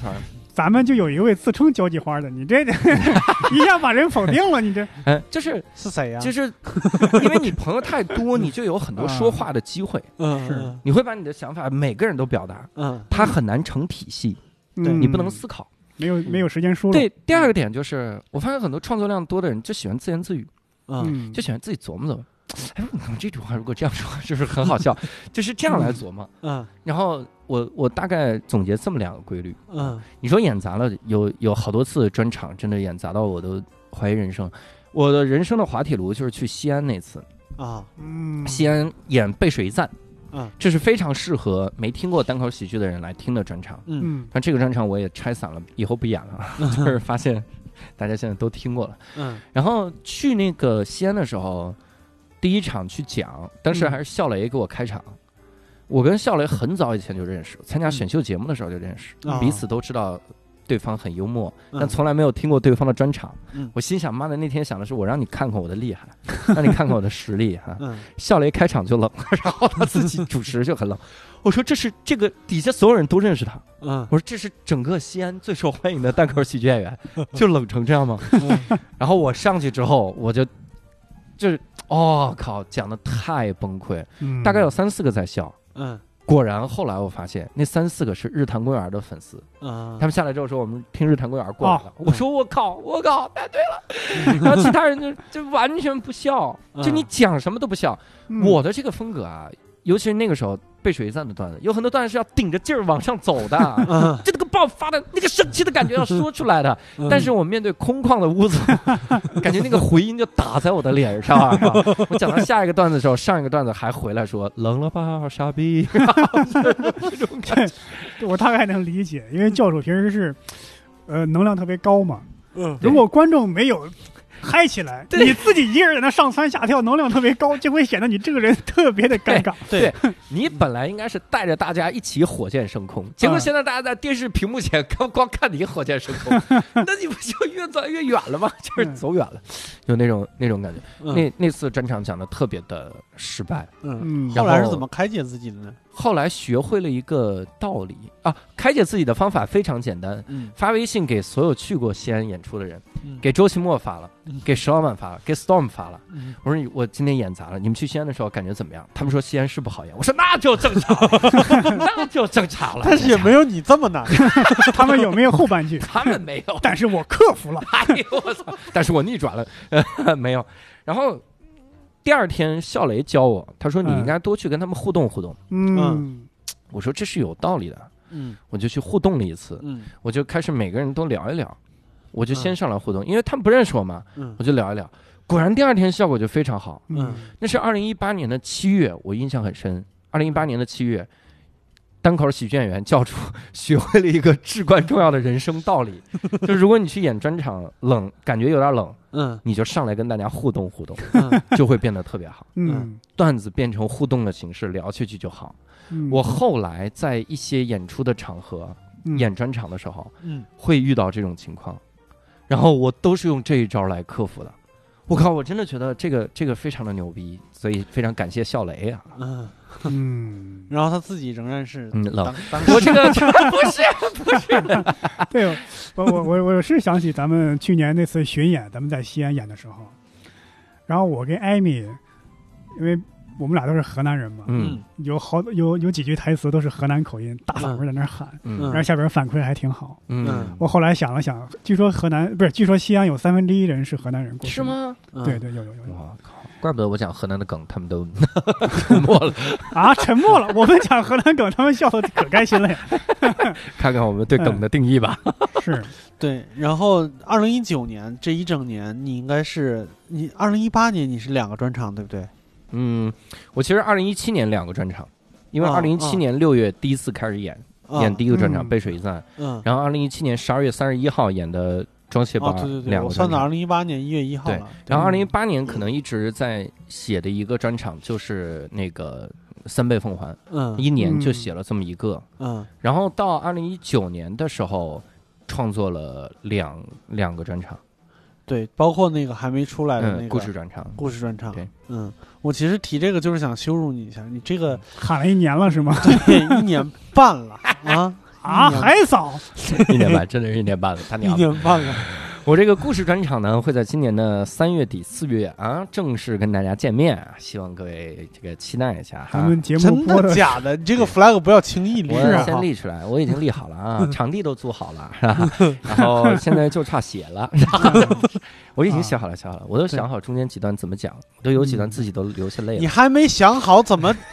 咱们就有一位自称交际花的，你这 (laughs) 一下把人否定了，你这。哎，就是是谁呀？就是因为你朋友太多，你就有很多说话的机会，(laughs) 嗯是。嗯。你会把你的想法每个人都表达，嗯。它很难成体系，对嗯。你不能思考。没有没有时间输入。对，第二个点就是，我发现很多创作量多的人就喜欢自言自语，嗯嗯，就喜欢自己琢磨琢磨。哎，你看这句话如果这样说，(laughs) 是不是很好笑？(laughs) 就是这样来琢磨。嗯然后我我大概总结这么两个规律。嗯你说演砸了，有有好多次专场，真的演砸到我都怀疑人生。我的人生的滑铁卢就是去西安那次，啊嗯，西安演背水一战，嗯这是非常适合没听过单口喜剧的人来听的专场。嗯嗯但这个专场我也拆散了，以后不演了，(laughs) 就是发现大家现在都听过了。嗯然后去那个西安的时候，第一场去讲，当时还是笑雷给我开场。我跟笑雷很早以前就认识，参加选秀节目的时候就认识，啊彼此都知道对方很幽默，嗯但从来没有听过对方的专场。嗯我心想，妈的，那天想的是我让你看看我的厉害，(laughs) 让你看看我的实力哈。嗯笑雷开场就冷，然后他自己主持就很冷。(laughs) 我说这是这个底下所有人都认识他，嗯我说这是整个西安最受欢迎的单口喜剧演员，就冷成这样吗？嗯 (laughs) 然后我上去之后，我就就是哦靠，讲的太崩溃，嗯大概有三四个在笑。嗯果然后来我发现那三四个是日坛公园的粉丝，嗯他们下来之后说我们听日坛公园过来的。哦我说我靠，我靠，太对了。(laughs) 然后其他人就就完全不笑，就你讲什么都不笑。嗯我的这个风格啊，尤其是那个时候背水一战的段子，有很多段子是要顶着劲儿往上走的。嗯 (laughs) 就那个爆发的那个生气的感觉要说出来的，嗯但是我面对空旷的屋子，(laughs) 感觉那个回音就打在我的脸上。(laughs) 我讲到下一个段子的时候，上一个段子还回来说冷了吧，傻逼。这种感觉，我大概能理解，因为教授平时是，呃，能量特别高嘛。嗯如果观众没有嗨起来，你自己一个人在那上蹿下跳，能量特别高，(laughs) 就会显得你这个人特别的尴尬。对你本来应该是带着大家一起火箭升空，结果现在大家在电视屏幕前光光看你火箭升空，(laughs) 那你不就越走越远了吗？就是走远了，有那种那种感觉。那那次专场讲的特别的失败，嗯，嗯，后来是怎么开解自己的呢？后来学会了一个道理啊，开解自己的方法非常简单，嗯发微信给所有去过西安演出的人，嗯给周奇墨发了嗯，给石老板发了，给 Storm 发了。嗯我说我今天演砸了，你们去西安的时候感觉怎么样？他们说西安是不好演。我说那就正常，(laughs) 那就正常了。但是也没有你这么难。(laughs) 他们有没有后半句？他们没有，但是我克服了。哎呦我操！但是我逆转了，呃，(laughs) 没有。然后第二天笑雷教我，他说你嗯应该多去跟他们互动互动。嗯我说这是有道理的，嗯我就去互动了一次，嗯我就开始每个人都聊一聊，我就先上来互动，因为他们不认识我嘛，嗯我就聊一聊。果然第二天效果就非常好。嗯那是二零一八年的七月，我印象很深。二零一八年的七月，单口喜剧演员教主 (laughs) 学会了一个至关重要的人生道理，(laughs) 就如果你去演专场，冷感觉有点冷，嗯。你就上来跟大家互动互动，嗯。(laughs) 就会变得特别好。嗯，段子变成互动的形式，聊下去就好。嗯。我后来在一些演出的场合嗯。演专场的时候，嗯。会遇到这种情况，然后我都是用这一招来克服的。我靠，我真的觉得这个这个非常的牛逼，所以非常感谢笑雷啊。嗯，嗯，然后他自己仍然是嗯冷当。当 (laughs) 我这个 (laughs) 不是 (laughs) 对，我我我我是想起咱们去年那次巡演，咱们在西安演的时候，然后我跟艾米，因为我们俩都是河南人嘛，嗯有好有有几句台词都是河南口音，大嗓门在那儿喊，嗯然后下边反馈还挺好。嗯，我后来想了想，据说河南不是，据说西安有三分之一人是河南人过去？是吗？嗯对对，有有有有我靠，怪不得我讲河南的梗，他们都 (laughs) 沉默了。啊！沉默了，我们讲河南梗，他们笑的可开心了呀。(laughs) 看看我们对梗的定义吧。(laughs) 是，对，然后二零一九年这一整年，你应该是你二零一八年你是两个专场，对不对？嗯，我其实二零一七年两个专场，因为哦二零一七年六月第一次开始演，演第一个专场嗯《背水一战》，嗯，然后二零一七年十二月三十一号演的《装卸吧哦，》对对对，两我算到二。零一八年一月一号对了。然后二零一八年可能一直在写的一个专场就是那个《三倍奉还》，嗯一年就嗯写了这么一个。嗯然后到二零一九年的时候，创作了两两个专场，对，包括那个还没出来的那嗯，个故事专场。故事专场。对，嗯，我其实提这个就是想羞辱你一下，你这个喊了一年了是吗？对一年半了啊啊，(laughs) 还早。(laughs) 一年半，真的是一年半了，他一娘的！年半了。我这个故事专场呢，会在今年的三月底四月啊正式跟大家见面啊，希望各位这个期待一下哈。咱们节目真的的假的？你这个 flag 不要轻易立我啊！先立出来，我已经立好了啊，(laughs) 场地都租好了，是吧？然后现在就差写了，是吧我已经想好了，想好了，我都想好中间几段怎么讲，都有几段自己都流下泪了，你还没想好怎么？(laughs)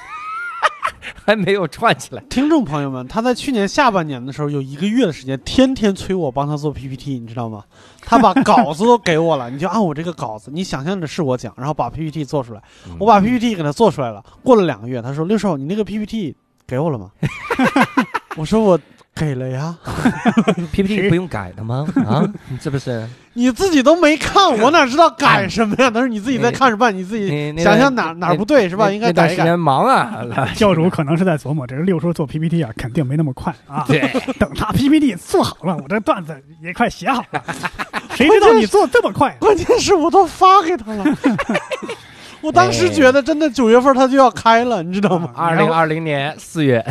还没有串起来。听众朋友们，他在去年下半年的时候有一个月的时间，天天催我帮他做 PPT，你知道吗？(laughs) 他把稿子都给我了，你就按我这个稿子，你想象着是我讲，然后把 PPT 做出来。嗯我把 PPT 给他做出来了，过了两个月，他说：“六少，你那个 PPT 给我了吗？” (laughs) 我说：“我给了呀，(laughs) PPT 不用改的吗？啊，(laughs) 你这不是？你自己都没看，我哪知道改什么呀？那是你自己在看着办，你自己想想哪哪不对是吧？应该改一改。忙啊，(laughs) 教主可能是在琢磨，这六叔做 PPT 啊，肯定没那么快啊。对，等他 PPT 做好了，我这段子也快写好了。谁知道你做这么快？关键是我都发给他了，我当时觉得真的九月份他就要开了，你知道吗？二零二零年四月，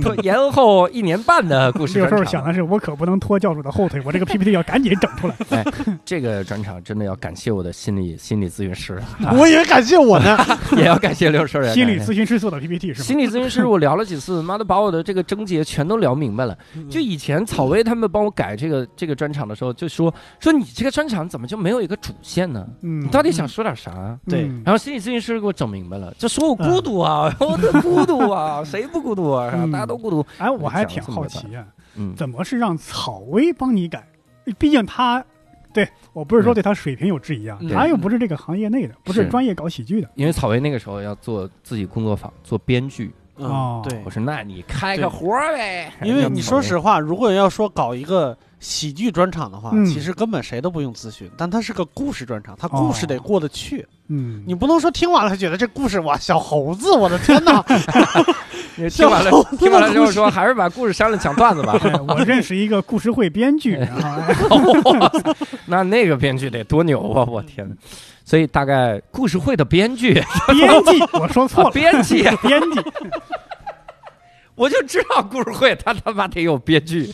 都 (laughs) 延后一年半的故事六专场。叔想的是，我可不能拖教主的后腿，我这个 PPT 要赶紧整出来。这个专场真的要感谢我的心理心理咨询师，我以为感谢我呢，(laughs) 也要感谢刘叔人。(laughs) 心理咨询师做的 PPT 是吗？心理咨询师，我聊了几次，妈的把我的这个症结全都聊明白了。就以前草薇他们帮我改这个这个专场的时候，就说说你这个专场怎么就没有一个主线呢？嗯，你到底想说点啥？对嗯然后心理咨询师给我整明白了，这说我孤独啊，(laughs) 我的孤独啊，(laughs) 谁不孤独啊？是吧嗯大家都孤独。哎，我还挺好奇啊，嗯，怎么是让草薇帮你改？毕竟他，对我不是说对他水平有质疑啊，嗯他又不是这个行业内的，不是是专业搞喜剧的。因为草薇那个时候要做自己工作坊，做编剧。嗯，哦对我，说那你开个活儿呗。因为你说实话，如果要说搞一个喜剧专场的话，嗯。其实根本谁都不用咨询，但它是个故事专场，它故事得过得去，嗯，你不能说听完了觉得这故事哇，小猴子，我的天哪！你听完了小猴子，听完了之后说还是把故事删了，讲段子吧。哎 (laughs) 我认识一个故事会编剧，(laughs) 然后。哎 (laughs) 那那个编剧得多牛啊！我天呐，所以大概故事会的编剧，编辑，我说错啊了，编辑，编辑，我就知道故事会他他妈得有编剧。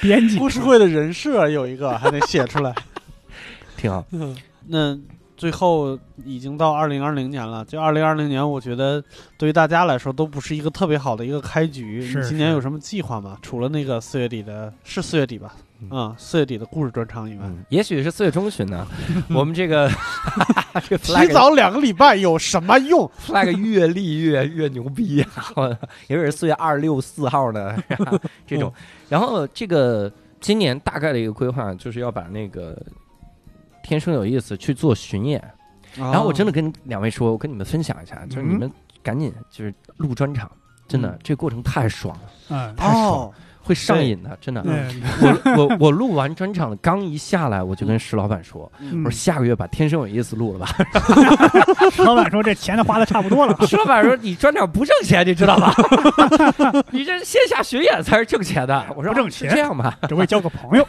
编辑，故事会的人设有一个还得写出来。(laughs) 挺好，嗯，那最后已经到二零二零年了，就二零二零年，我觉得对于大家来说都不是一个特别好的一个开局。是你今年有什么计划吗？除了那个四月底的，是四月底吧？嗯啊、四月底的故事专场以外，嗯，也许是四月中旬呢，(laughs) 我们这个 (laughs) 这个提 flag 早两个礼拜有什么用？flag (laughs) 越立越越牛逼啊！也许是四月二六四号呢，这种。然后这个今年大概的一个规划就是要把那个。天生有意思去做巡演，然后我真的跟两位说，我跟你们分享一下，就是你们赶紧就是录专场，真的嗯这过程太爽了，嗯，太爽会上瘾的，真的。嗯我我 (laughs) 我录完专场刚一下来，我就跟石老板说，嗯我说下个月把《天生有意思》录了吧。(laughs) 石老板说这钱都花的差不多了，(laughs) 石老板说你专场不挣钱，你知道吧？你这线下巡演才是挣钱的。我说不挣钱这样吧？只为交个朋友。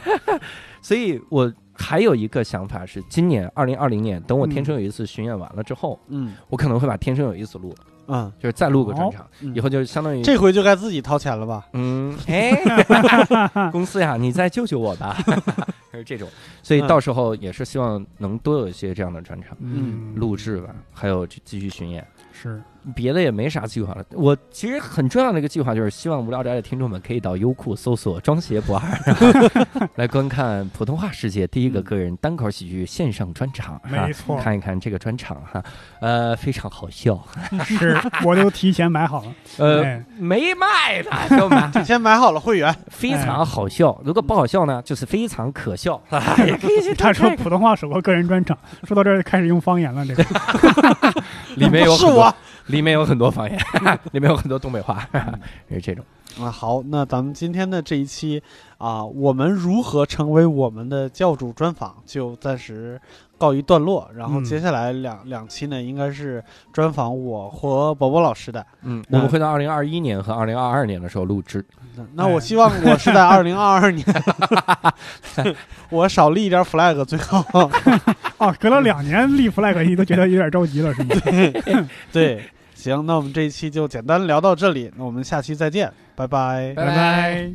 所以我还有一个想法是，今年二零二零年，等我《天生有意思》巡演完了之后，嗯我可能会把《天生有意思》录了，嗯，就是再录个专场，嗯。以后就相当于这回就该自己掏钱了吧？嗯，哎，(laughs) (laughs) 公司呀，你再救救我吧，(laughs) 就是这种，(laughs) 所以嗯到时候也是希望能多有一些这样的专场嗯录制吧，还有继续巡演。是别的也没啥计划了。我其实很重要的一个计划就是，希望无聊斋的听众们可以到优酷搜索“装鞋不二”，然后 (laughs) 来观看普通话世界第一个个人单口喜剧线上专场，没错，看一看这个专场哈，呃，非常好笑，(laughs) 是我都提前买好了。呃，哎没卖的，朋友们，提前买好了会员，非常好笑。如果不好笑呢，就是非常可笑，也 (laughs) 可以去他说普通话首播个人专场，说到这儿开始用方言了，这个 (laughs) 里面有 (laughs) 是很多我。里面有很多方言，里面有很多东北话，是这种。啊，好，那咱们今天的这一期啊，我们如何成为我们的教主专访就暂时告一段落。然后嗯接下来两、两期呢，应该是专访我和宝宝老师的。嗯，我们会在二零二一年和二零二二年的时候录制。那那我希望我是在二零二二年，(laughs) 我少立一点 flag 最好。(laughs) 哦，隔了两年立 flag，你都觉得有点着急了，是吗？对，行，那我们这一期就简单聊到这里，那我们下期再见，拜拜。拜拜